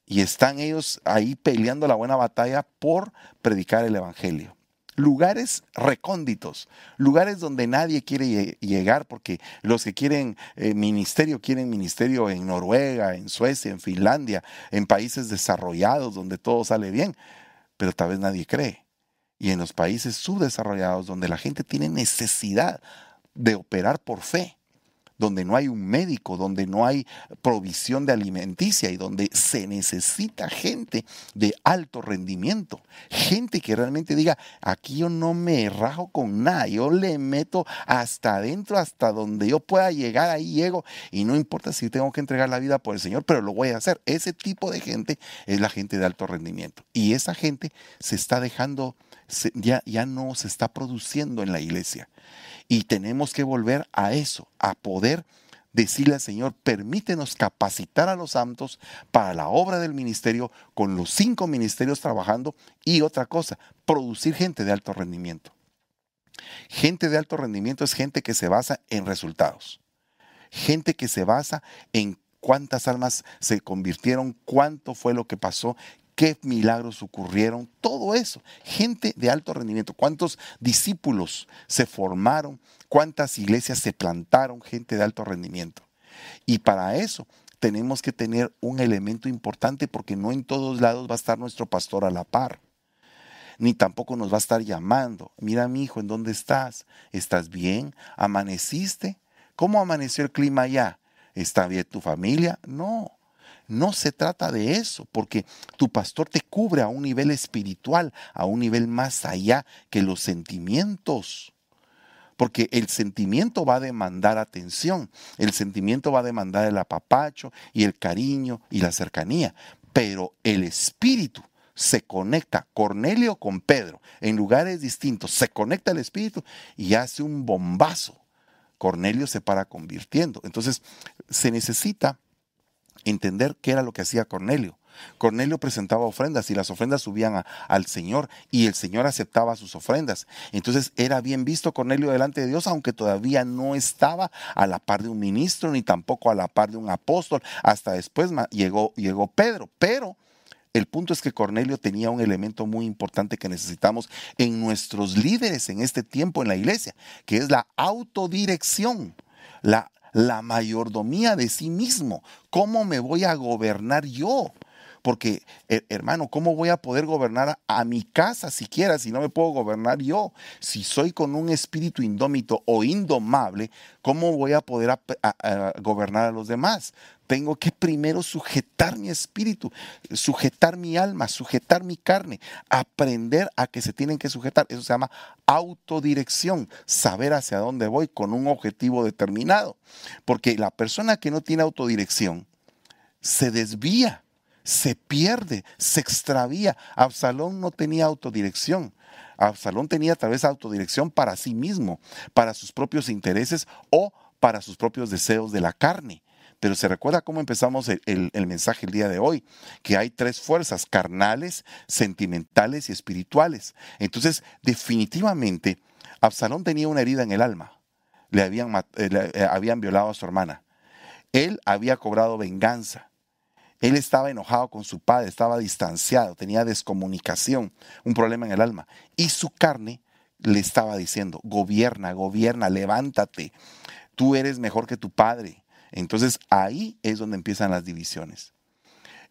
Y están ellos ahí peleando la buena batalla por predicar el Evangelio. Lugares recónditos, lugares donde nadie quiere llegar porque los que quieren eh, ministerio quieren ministerio en Noruega, en Suecia, en Finlandia, en países desarrollados donde todo sale bien, pero tal vez nadie cree y en los países subdesarrollados donde la gente tiene necesidad de operar por fe, donde no hay un médico, donde no hay provisión de alimenticia y donde se necesita gente de alto rendimiento, gente que realmente diga, aquí yo no me rajo con nada, yo le meto hasta adentro, hasta donde yo pueda llegar, ahí llego y no importa si tengo que entregar la vida por el Señor, pero lo voy a hacer. Ese tipo de gente es la gente de alto rendimiento y esa gente se está dejando ya, ya no se está produciendo en la iglesia. Y tenemos que volver a eso, a poder decirle al Señor, permítenos capacitar a los santos para la obra del ministerio con los cinco ministerios trabajando y otra cosa, producir gente de alto rendimiento. Gente de alto rendimiento es gente que se basa en resultados. Gente que se basa en cuántas almas se convirtieron, cuánto fue lo que pasó, qué milagros ocurrieron, todo eso. Gente de alto rendimiento, cuántos discípulos se formaron, cuántas iglesias se plantaron, gente de alto rendimiento. Y para eso tenemos que tener un elemento importante porque no en todos lados va a estar nuestro pastor a la par. Ni tampoco nos va a estar llamando. Mira, mi hijo, ¿en dónde estás? ¿Estás bien? ¿Amaneciste? ¿Cómo amaneció el clima allá? ¿Está bien tu familia? No. No se trata de eso, porque tu pastor te cubre a un nivel espiritual, a un nivel más allá que los sentimientos. Porque el sentimiento va a demandar atención, el sentimiento va a demandar el apapacho y el cariño y la cercanía, pero el espíritu se conecta Cornelio con Pedro en lugares distintos, se conecta el espíritu y hace un bombazo. Cornelio se para convirtiendo. Entonces, se necesita entender qué era lo que hacía Cornelio. Cornelio presentaba ofrendas y las ofrendas subían al Señor y el Señor aceptaba sus ofrendas. Entonces era bien visto Cornelio delante de Dios, aunque todavía no estaba a la par de un ministro ni tampoco a la par de un apóstol. Hasta después llegó, llegó Pedro. Pero el punto es que Cornelio tenía un elemento muy importante que necesitamos en nuestros líderes en este tiempo en la iglesia, que es la autodirección. La la mayordomía de sí mismo. ¿Cómo me voy a gobernar yo? Porque, hermano, ¿cómo voy a poder gobernar a, mi casa siquiera si no me puedo gobernar yo? Si soy con un espíritu indómito o indomable, ¿cómo voy a poder gobernar a los demás? Tengo que primero sujetar mi espíritu, sujetar mi alma, sujetar mi carne, aprender a que se tienen que sujetar. Eso se llama autodirección, saber hacia dónde voy con un objetivo determinado. Porque la persona que no tiene autodirección se desvía, se pierde, se extravía. Absalón no tenía autodirección. Absalón tenía tal vez autodirección para sí mismo, para sus propios intereses o para sus propios deseos de la carne. Pero se recuerda cómo empezamos el, mensaje el día de hoy, que hay tres fuerzas, carnales, sentimentales y espirituales. Entonces, definitivamente, Absalón tenía una herida en el alma. Le habían, eh, eh, habían violado a su hermana. Él había cobrado venganza. Él estaba enojado con su padre, estaba distanciado, tenía descomunicación, un problema en el alma. Y su carne le estaba diciendo, gobierna, gobierna, levántate. Tú eres mejor que tu padre. Entonces ahí es donde empiezan las divisiones.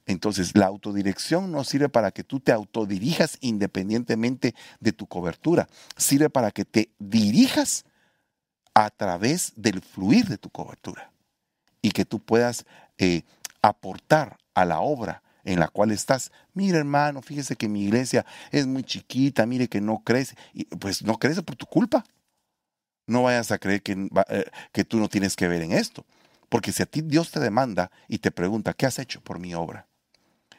Entonces, la autodirección no sirve para que tú te autodirijas independientemente de tu cobertura. Sirve para que te dirijas a través del fluir de tu cobertura y que tú puedas eh, aportar a la obra en la cual estás. Mira, hermano, fíjese que mi iglesia es muy chiquita, mire que no crece. Y pues no crece por tu culpa. No vayas a creer que, eh, que tú no tienes que ver en esto. Porque si a ti Dios te demanda y te pregunta, ¿qué has hecho por mi obra?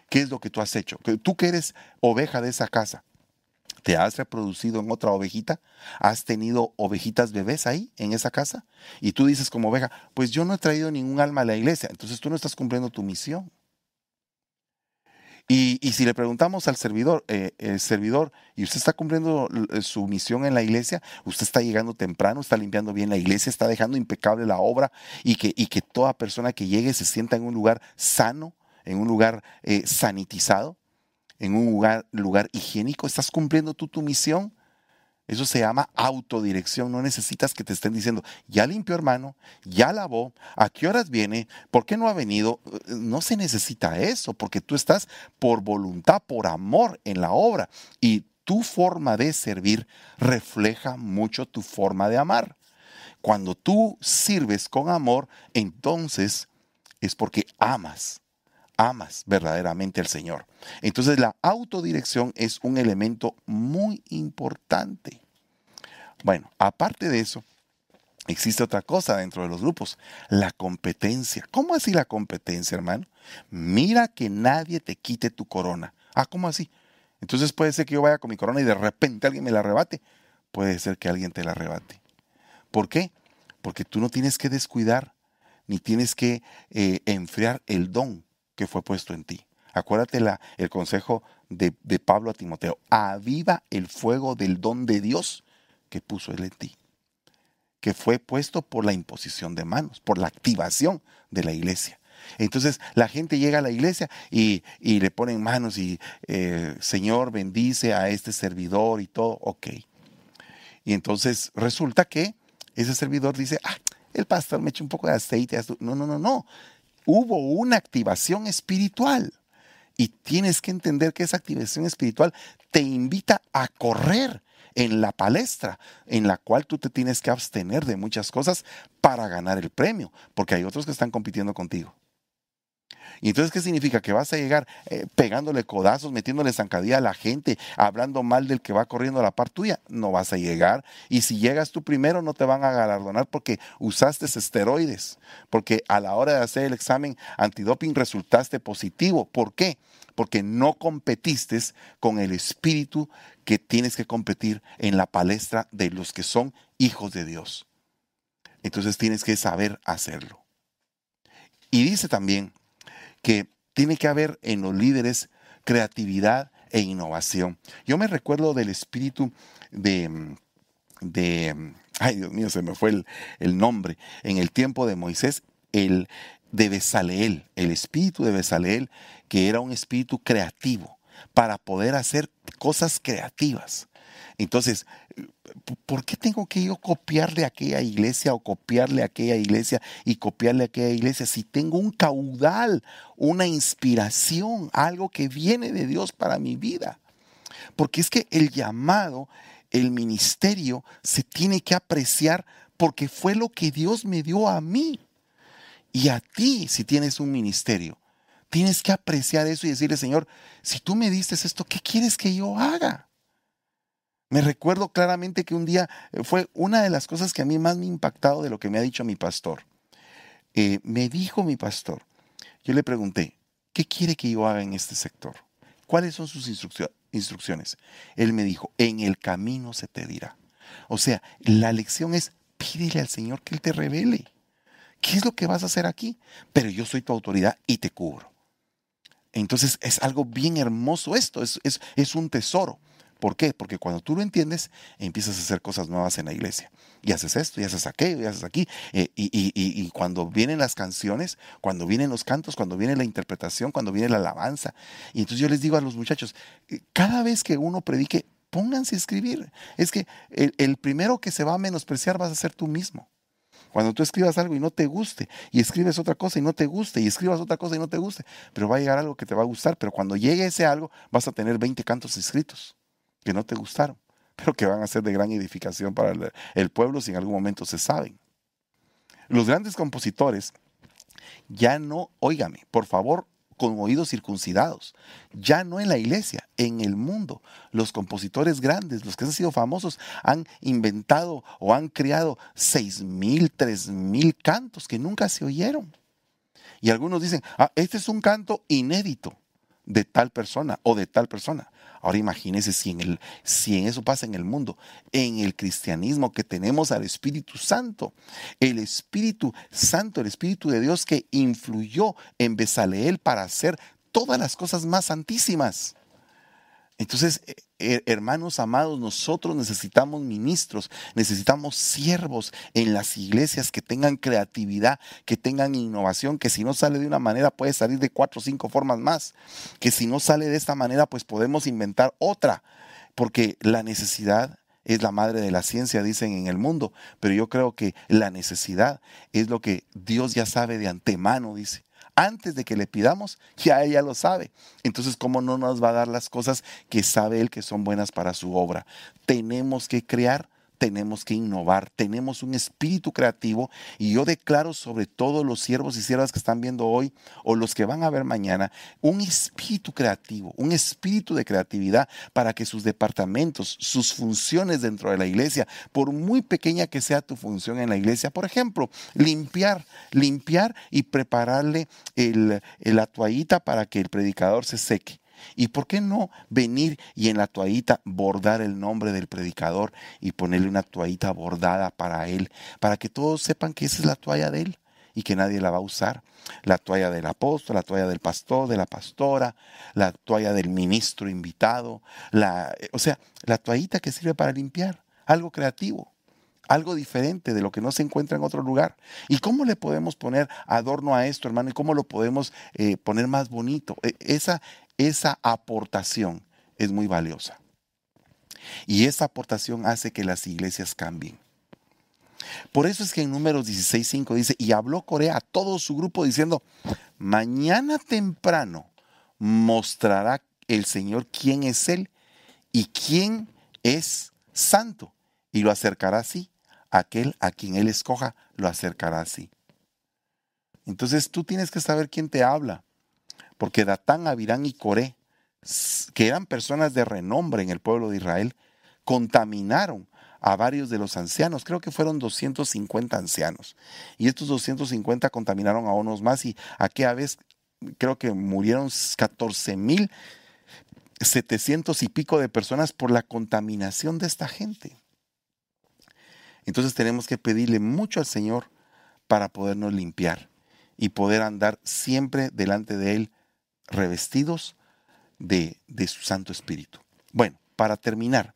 ¿Qué es lo que tú has hecho? Tú que eres oveja de esa casa, ¿te has reproducido en otra ovejita? ¿Has tenido ovejitas bebés ahí en esa casa? Y tú dices como oveja, pues yo no he traído ningún alma a la iglesia, entonces tú no estás cumpliendo tu misión. Y, si le preguntamos al servidor, eh, el servidor, ¿y usted está cumpliendo eh, su misión en la iglesia? ¿Usted está llegando temprano? ¿Está limpiando bien la iglesia? ¿Está dejando impecable la obra? Y que, y que toda persona que llegue se sienta en un lugar sano, en un lugar eh, sanitizado, en un lugar, lugar higiénico. ¿Estás cumpliendo tú tu misión? Eso se llama autodirección. No necesitas que te estén diciendo, ya limpió hermano, ya lavó, a qué horas viene, por qué no ha venido. No se necesita eso, porque tú estás por voluntad, por amor en la obra. Y tu forma de servir refleja mucho tu forma de amar. Cuando tú sirves con amor, entonces es porque amas amas verdaderamente al Señor. Entonces la autodirección es un elemento muy importante. Bueno, aparte de eso, existe otra cosa dentro de los grupos, la competencia. ¿Cómo así la competencia, hermano? Mira que nadie te quite tu corona. Ah, ¿cómo así? Entonces puede ser que yo vaya con mi corona y de repente alguien me la arrebate. Puede ser que alguien te la arrebate. ¿Por qué? Porque tú no tienes que descuidar ni tienes que eh, enfriar el don que fue puesto en ti. Acuérdate la, el consejo de, de Pablo a Timoteo. Aviva el fuego del don de Dios que puso él en ti. Que fue puesto por la imposición de manos, por la activación de la iglesia. Entonces la gente llega a la iglesia y, y le ponen manos y eh, Señor bendice a este servidor y todo, ok. Y entonces resulta que ese servidor dice, ah, el pastor me echa un poco de aceite. No, no, no, no hubo una activación espiritual. Y tienes que entender que esa activación espiritual te invita a correr en la palestra, en la cual tú te tienes que abstener de muchas cosas para ganar el premio, porque hay otros que están compitiendo contigo. Y entonces, ¿qué significa? Que vas a llegar eh, pegándole codazos, metiéndole zancadilla a la gente, hablando mal del que va corriendo a la par tuya. No vas a llegar. Y si llegas tú primero, no te van a galardonar porque usaste esteroides. Porque a la hora de hacer el examen antidoping resultaste positivo. ¿Por qué? Porque no competiste con el espíritu que tienes que competir en la palestra de los que son hijos de Dios. Entonces tienes que saber hacerlo. Y dice también que tiene que haber en los líderes creatividad e innovación. Yo me recuerdo del espíritu de, de ay Dios mío, se me fue el, el nombre, en el tiempo de Moisés, el de Besaleel, el espíritu de Besaleel, que era un espíritu creativo para poder hacer cosas creativas. Entonces, ¿por qué tengo que yo copiarle a aquella iglesia o copiarle a aquella iglesia y copiarle a aquella iglesia si tengo un caudal, una inspiración, algo que viene de Dios para mi vida? Porque es que el llamado, el ministerio se tiene que apreciar porque fue lo que Dios me dio a mí. Y a ti, si tienes un ministerio, tienes que apreciar eso y decirle, Señor, si tú me diste esto, ¿qué quieres que yo haga? Me recuerdo claramente que un día eh, fue una de las cosas que a mí más me ha impactado de lo que me ha dicho mi pastor. Eh, me dijo mi pastor, yo le pregunté, ¿qué quiere que yo haga en este sector? ¿Cuáles son sus instrucciones? Él me dijo, en el camino se te dirá. O sea, la lección es, pídele al Señor que Él te revele. ¿Qué es lo que vas a hacer aquí? Pero yo soy tu autoridad y te cubro. Entonces es algo bien hermoso esto, es, es un tesoro. ¿Por qué? Porque cuando tú lo entiendes, empiezas a hacer cosas nuevas en la iglesia. Y haces esto, y haces aquello, y haces aquí. Eh, y, cuando vienen las canciones, cuando vienen los cantos, cuando viene la interpretación, cuando viene la alabanza. Y entonces yo les digo a los muchachos, eh, cada vez que uno predique, pónganse a escribir. Es que el, el primero que se va a menospreciar vas a ser tú mismo. Cuando tú escribas algo y no te guste, y escribes otra cosa y no te guste, y escribas otra cosa y no te guste, pero va a llegar algo que te va a gustar, pero cuando llegue ese algo vas a tener 20 cantos escritos que no te gustaron, pero que van a ser de gran edificación para el pueblo si en algún momento se saben. Los grandes compositores ya no, óigame, por favor, con oídos circuncidados, ya no en la iglesia, en el mundo. Los compositores grandes, los que han sido famosos, han inventado o han creado seis mil, tres mil cantos que nunca se oyeron. Y algunos dicen, ah, este es un canto inédito de tal persona o de tal persona. Ahora imagínense si en, el, si en eso pasa en el mundo, en el cristianismo que tenemos al Espíritu Santo. El Espíritu Santo, el Espíritu de Dios que influyó en Besaleel para hacer todas las cosas más santísimas. Entonces, eh, hermanos amados, nosotros necesitamos ministros, necesitamos siervos en las iglesias que tengan creatividad, que tengan innovación, que si no sale de una manera puede salir de cuatro o cinco formas más, que si no sale de esta manera pues podemos inventar otra, porque la necesidad es la madre de la ciencia, dicen en el mundo, pero yo creo que la necesidad es lo que Dios ya sabe de antemano, dice antes de que le pidamos, ya ella lo sabe. Entonces, ¿cómo no nos va a dar las cosas que sabe Él que son buenas para su obra? Tenemos que crear tenemos que innovar, tenemos un espíritu creativo y yo declaro sobre todos los siervos y siervas que están viendo hoy o los que van a ver mañana, un espíritu creativo, un espíritu de creatividad para que sus departamentos, sus funciones dentro de la iglesia, por muy pequeña que sea tu función en la iglesia, por ejemplo, limpiar, limpiar y prepararle la toallita para que el predicador se seque ¿Y por qué no venir y en la toallita bordar el nombre del predicador y ponerle una toallita bordada para él, para que todos sepan que esa es la toalla de él y que nadie la va a usar? La toalla del apóstol, la toalla del pastor, de la pastora, la toalla del ministro invitado, la, o sea, la toallita que sirve para limpiar, algo creativo algo diferente de lo que no se encuentra en otro lugar. ¿Y cómo le podemos poner adorno a esto, hermano? ¿Y cómo lo podemos eh, poner más bonito? E, esa, esa aportación es muy valiosa. Y esa aportación hace que las iglesias cambien. Por eso es que en números 16.5 dice, y habló Corea a todo su grupo diciendo, mañana temprano mostrará el Señor quién es Él y quién es santo. Y lo acercará así. Aquel a quien Él escoja lo acercará así. Entonces tú tienes que saber quién te habla porque Datán, Abirán y Coré, que eran personas de renombre en el pueblo de Israel, contaminaron a varios de los ancianos. Creo que fueron 250 ancianos. Y estos 250 contaminaron a unos más y aquella vez creo que murieron 14 mil 700 y pico de personas por la contaminación de esta gente. Entonces tenemos que pedirle mucho al Señor para podernos limpiar y poder andar siempre delante de Él revestidos de, de su Santo Espíritu. Bueno, para terminar,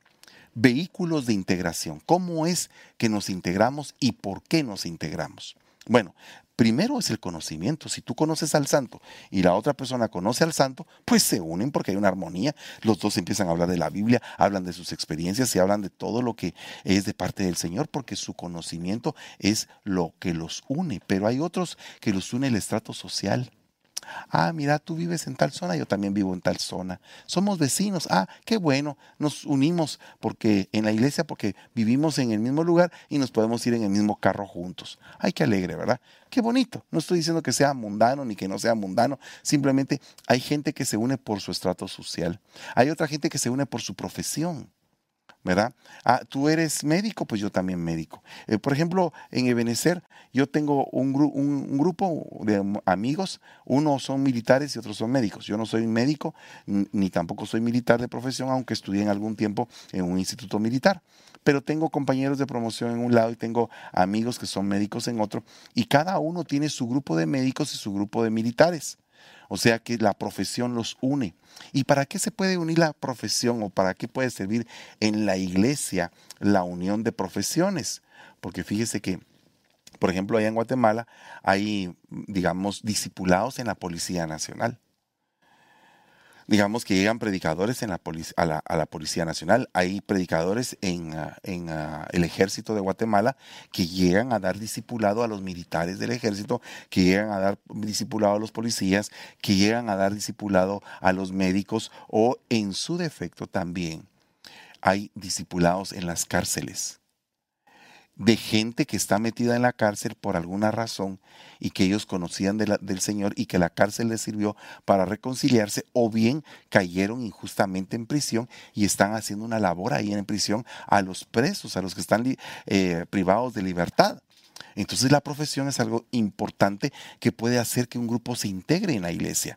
vehículos de integración. ¿Cómo es que nos integramos y por qué nos integramos? Bueno, primero es el conocimiento. Si tú conoces al santo y la otra persona conoce al santo, pues se unen porque hay una armonía. Los dos empiezan a hablar de la Biblia, hablan de sus experiencias y hablan de todo lo que es de parte del Señor porque su conocimiento es lo que los une. Pero hay otros que los une el estrato social Ah, mira, tú vives en tal zona, yo también vivo en tal zona. Somos vecinos. Ah, qué bueno. Nos unimos porque en la iglesia porque vivimos en el mismo lugar y nos podemos ir en el mismo carro juntos. Ay, qué alegre, ¿verdad? Qué bonito. No estoy diciendo que sea mundano ni que no sea mundano. Simplemente hay gente que se une por su estrato social. Hay otra gente que se une por su profesión. ¿Verdad? Ah, tú eres médico, pues yo también médico. Eh, por ejemplo, en Ebenezer, yo tengo un, un, grupo de amigos, unos son militares y otros son médicos. Yo no soy médico, ni tampoco soy militar de profesión, aunque estudié en algún tiempo en un instituto militar. Pero tengo compañeros de promoción en un lado y tengo amigos que son médicos en otro, y cada uno tiene su grupo de médicos y su grupo de militares. O sea que la profesión los une. ¿Y para qué se puede unir la profesión o para qué puede servir en la iglesia la unión de profesiones? Porque fíjese que, por ejemplo, allá en Guatemala hay, digamos, discipulados en la Policía Nacional. Digamos que llegan predicadores en la a, la, Policía Nacional, hay predicadores en, ah, ah, el Ejército de Guatemala que llegan a dar discipulado a los militares del ejército, que llegan a dar discipulado a los policías, que llegan a dar discipulado a los médicos o en su defecto también hay discipulados en las cárceles de gente que está metida en la cárcel por alguna razón y que ellos conocían del Señor y que la cárcel les sirvió para reconciliarse o bien cayeron injustamente en prisión y están haciendo una labor ahí en prisión a los presos, a los que están eh, privados de libertad. Entonces la profesión es algo importante que puede hacer que un grupo se integre en la iglesia.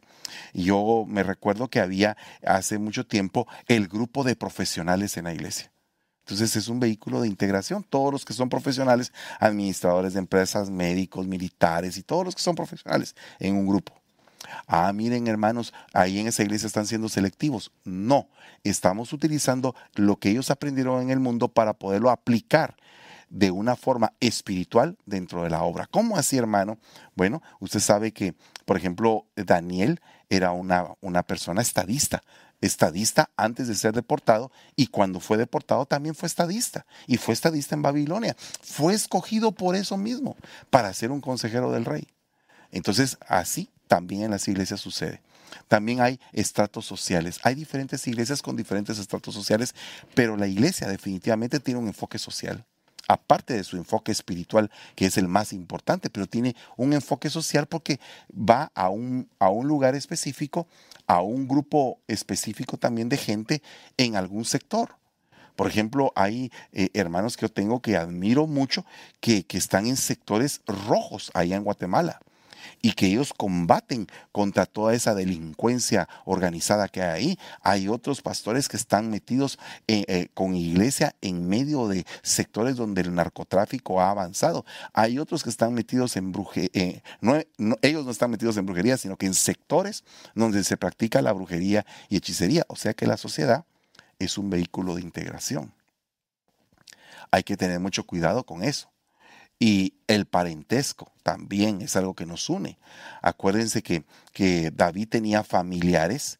Yo me recuerdo que había hace mucho tiempo el grupo de profesionales en la iglesia. Entonces es un vehículo de integración. Todos los que son profesionales, administradores de empresas, médicos, militares y todos los que son profesionales en un grupo. Ah, miren hermanos, ahí en esa iglesia están siendo selectivos. No, estamos utilizando lo que ellos aprendieron en el mundo para poderlo aplicar de una forma espiritual dentro de la obra. ¿Cómo así, hermano? Bueno, usted sabe que, por ejemplo, Daniel era una, una persona estadista estadista antes de ser deportado y cuando fue deportado también fue estadista y fue estadista en Babilonia. Fue escogido por eso mismo, para ser un consejero del rey. Entonces, así también en las iglesias sucede. También hay estratos sociales. Hay diferentes iglesias con diferentes estratos sociales, pero la iglesia definitivamente tiene un enfoque social aparte de su enfoque espiritual, que es el más importante, pero tiene un enfoque social porque va a un, a un lugar específico a un grupo específico también de gente en algún sector. Por ejemplo, hay eh, hermanos que yo tengo que admiro mucho que, que están en sectores rojos allá en Guatemala y que ellos combaten contra toda esa delincuencia organizada que hay ahí. Hay otros pastores que están metidos eh, eh, con iglesia en medio de sectores donde el narcotráfico ha avanzado. Hay otros que están metidos en brujería, eh, no, ellos no están metidos en brujería, sino que en sectores donde se practica la brujería y hechicería. O sea que la sociedad es un vehículo de integración. Hay que tener mucho cuidado con eso. Y el parentesco también es algo que nos une. Acuérdense que, que David tenía familiares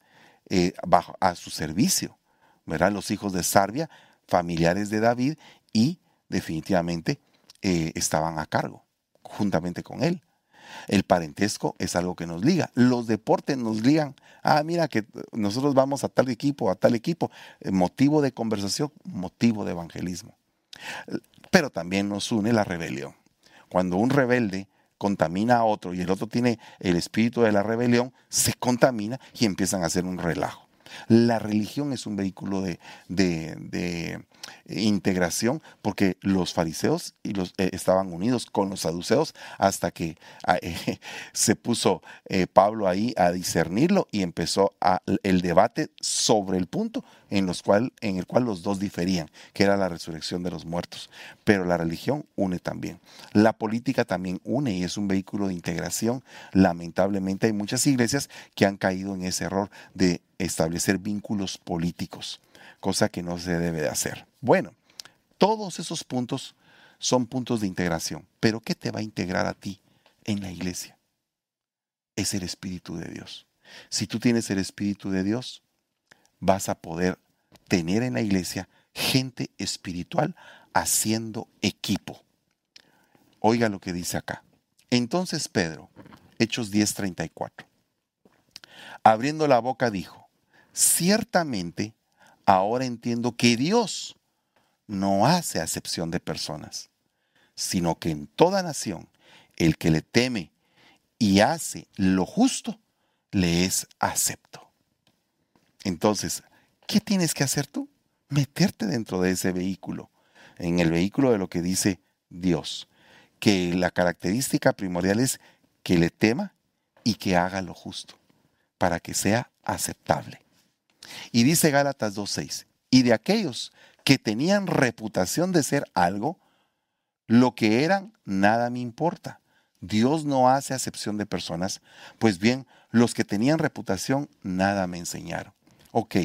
eh, bajo, a su servicio, ¿verdad? Los hijos de Sarbia, familiares de David, y definitivamente eh, estaban a cargo, juntamente con él. El parentesco es algo que nos liga. Los deportes nos ligan. Ah, mira que nosotros vamos a tal equipo, a tal equipo. Eh, motivo de conversación, motivo de evangelismo pero también nos une la rebelión. Cuando un rebelde contamina a otro y el otro tiene el espíritu de la rebelión, se contamina y empiezan a hacer un relajo. La religión es un vehículo de, de, integración porque los fariseos y los, eh, estaban unidos con los saduceos hasta que ah, se puso eh, Pablo ahí a discernirlo y empezó el debate sobre el punto en, los cual, en el cual los dos diferían, que era la resurrección de los muertos. Pero la religión une también. La política también une y es un vehículo de integración. Lamentablemente hay muchas iglesias que han caído en ese error de establecer vínculos políticos, cosa que no se debe de hacer. Bueno, todos esos puntos son puntos de integración, pero ¿qué te va a integrar a ti en la iglesia? Es el Espíritu de Dios. Si tú tienes el Espíritu de Dios, vas a poder tener en la iglesia gente espiritual haciendo equipo. Oiga lo que dice acá. Entonces Pedro, Hechos 10:34, abriendo la boca dijo, ciertamente ahora entiendo que Dios no hace acepción de personas, sino que en toda nación el que le teme y hace lo justo, le es acepto. Entonces, ¿qué tienes que hacer tú? Meterte dentro de ese vehículo, en el vehículo de lo que dice Dios, que la característica primordial es que le tema y que haga lo justo, para que sea aceptable. Y dice Gálatas 2.6, y de aquellos que tenían reputación de ser algo, lo que eran, nada me importa. Dios no hace acepción de personas. Pues bien, los que tenían reputación, nada me enseñaron. Ok,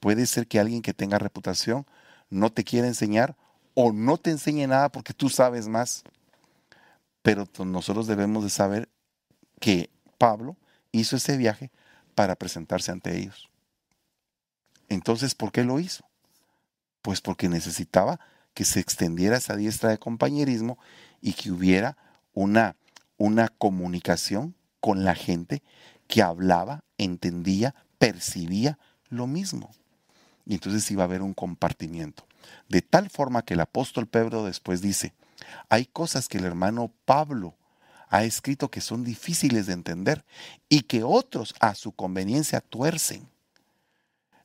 puede ser que alguien que tenga reputación no te quiera enseñar o no te enseñe nada porque tú sabes más. Pero nosotros debemos de saber que Pablo hizo ese viaje para presentarse ante ellos Entonces, ¿por qué lo hizo? Pues porque necesitaba que se extendiera esa diestra de compañerismo y que hubiera una, una comunicación con la gente que hablaba, entendía, percibía lo mismo. Y entonces iba a haber un compartimiento. De tal forma que el apóstol Pedro después dice, hay cosas que el hermano Pablo ha escrito que son difíciles de entender y que otros a su conveniencia tuercen.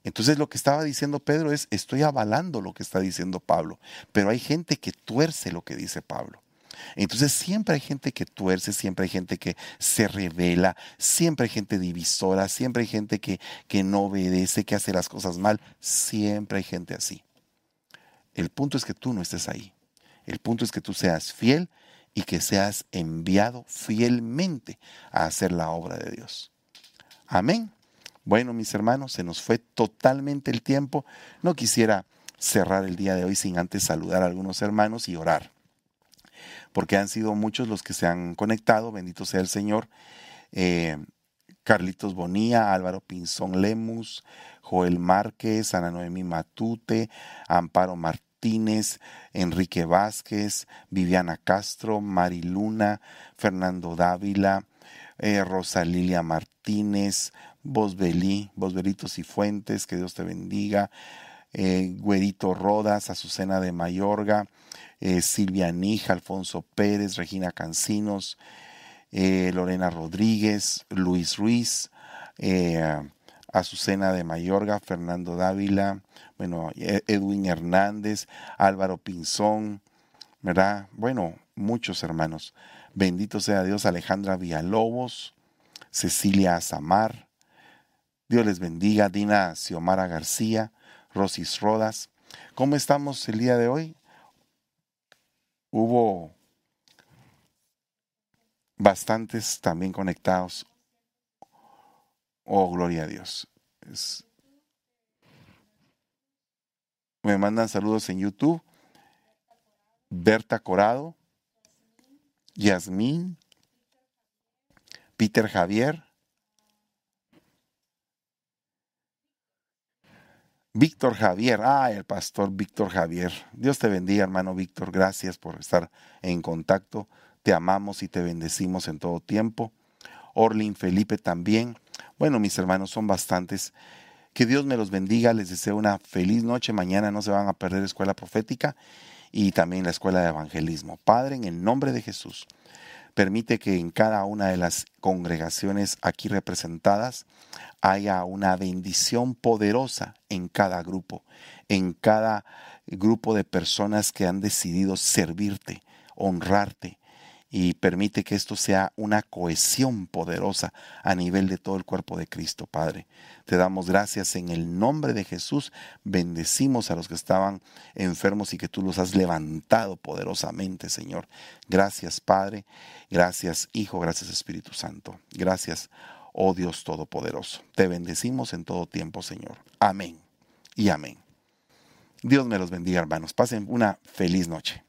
Entonces lo que estaba diciendo Pedro es, estoy avalando lo que está diciendo Pablo, pero hay gente que tuerce lo que dice Pablo. Entonces siempre hay gente que tuerce, siempre hay gente que se revela, siempre hay gente divisora, siempre hay gente que, que no obedece, que hace las cosas mal, siempre hay gente así. El punto es que tú no estés ahí. El punto es que tú seas fiel y que seas enviado fielmente a hacer la obra de Dios. Amén. Bueno, mis hermanos, se nos fue totalmente el tiempo. No quisiera cerrar el día de hoy sin antes saludar a algunos hermanos y orar. Porque han sido muchos los que se han conectado, bendito sea el Señor. Eh, Carlitos Bonía, Álvaro Pinzón Lemus, Joel Márquez, Ana Noemí Matute, Amparo Martínez, Enrique Vázquez, Viviana Castro, Mariluna, Fernando Dávila, eh, Rosa Lilia Martínez, Bosbelí, Bosbelitos y Fuentes, que Dios te bendiga, eh, Güerito Rodas, Azucena de Mayorga, eh, Silvia Nija, Alfonso Pérez, Regina Cancinos, eh, Lorena Rodríguez, Luis Ruiz, Azucena de Mayorga, Fernando Dávila, bueno, e-, Edwin Hernández, Álvaro Pinzón, ¿verdad? Bueno, muchos hermanos. Bendito sea Dios, Alejandra Villalobos, Cecilia Azamar, Dios les bendiga. Dina Xiomara García, Rosis Rodas. ¿Cómo estamos el día de hoy? Hubo bastantes también conectados. Oh, gloria a Dios. Me mandan saludos en YouTube. Berta Corado, Yasmín, Peter Javier, Víctor Javier, ah, el pastor Víctor Javier. Dios te bendiga, hermano Víctor. Gracias por estar en contacto. Te amamos y te bendecimos en todo tiempo. Orlin Felipe también. Bueno, mis hermanos, son bastantes. Que Dios me los bendiga. Les deseo una feliz noche. Mañana no se van a perder escuela profética y también la escuela de evangelismo. Padre, en el nombre de Jesús, permite que en cada una de las congregaciones aquí representadas haya una bendición poderosa en cada grupo, en cada grupo de personas que han decidido servirte, honrarte, y permite que esto sea una cohesión poderosa a nivel de todo el cuerpo de Cristo, Padre. Te damos gracias en el nombre de Jesús. Bendecimos a los que estaban enfermos y que tú los has levantado poderosamente, Señor. Gracias, Padre. Gracias, Hijo. Gracias, Espíritu Santo. Gracias, oh Dios Todopoderoso. Te bendecimos en todo tiempo, Señor. Amén y amén. Dios me los bendiga, hermanos. Pasen una feliz noche.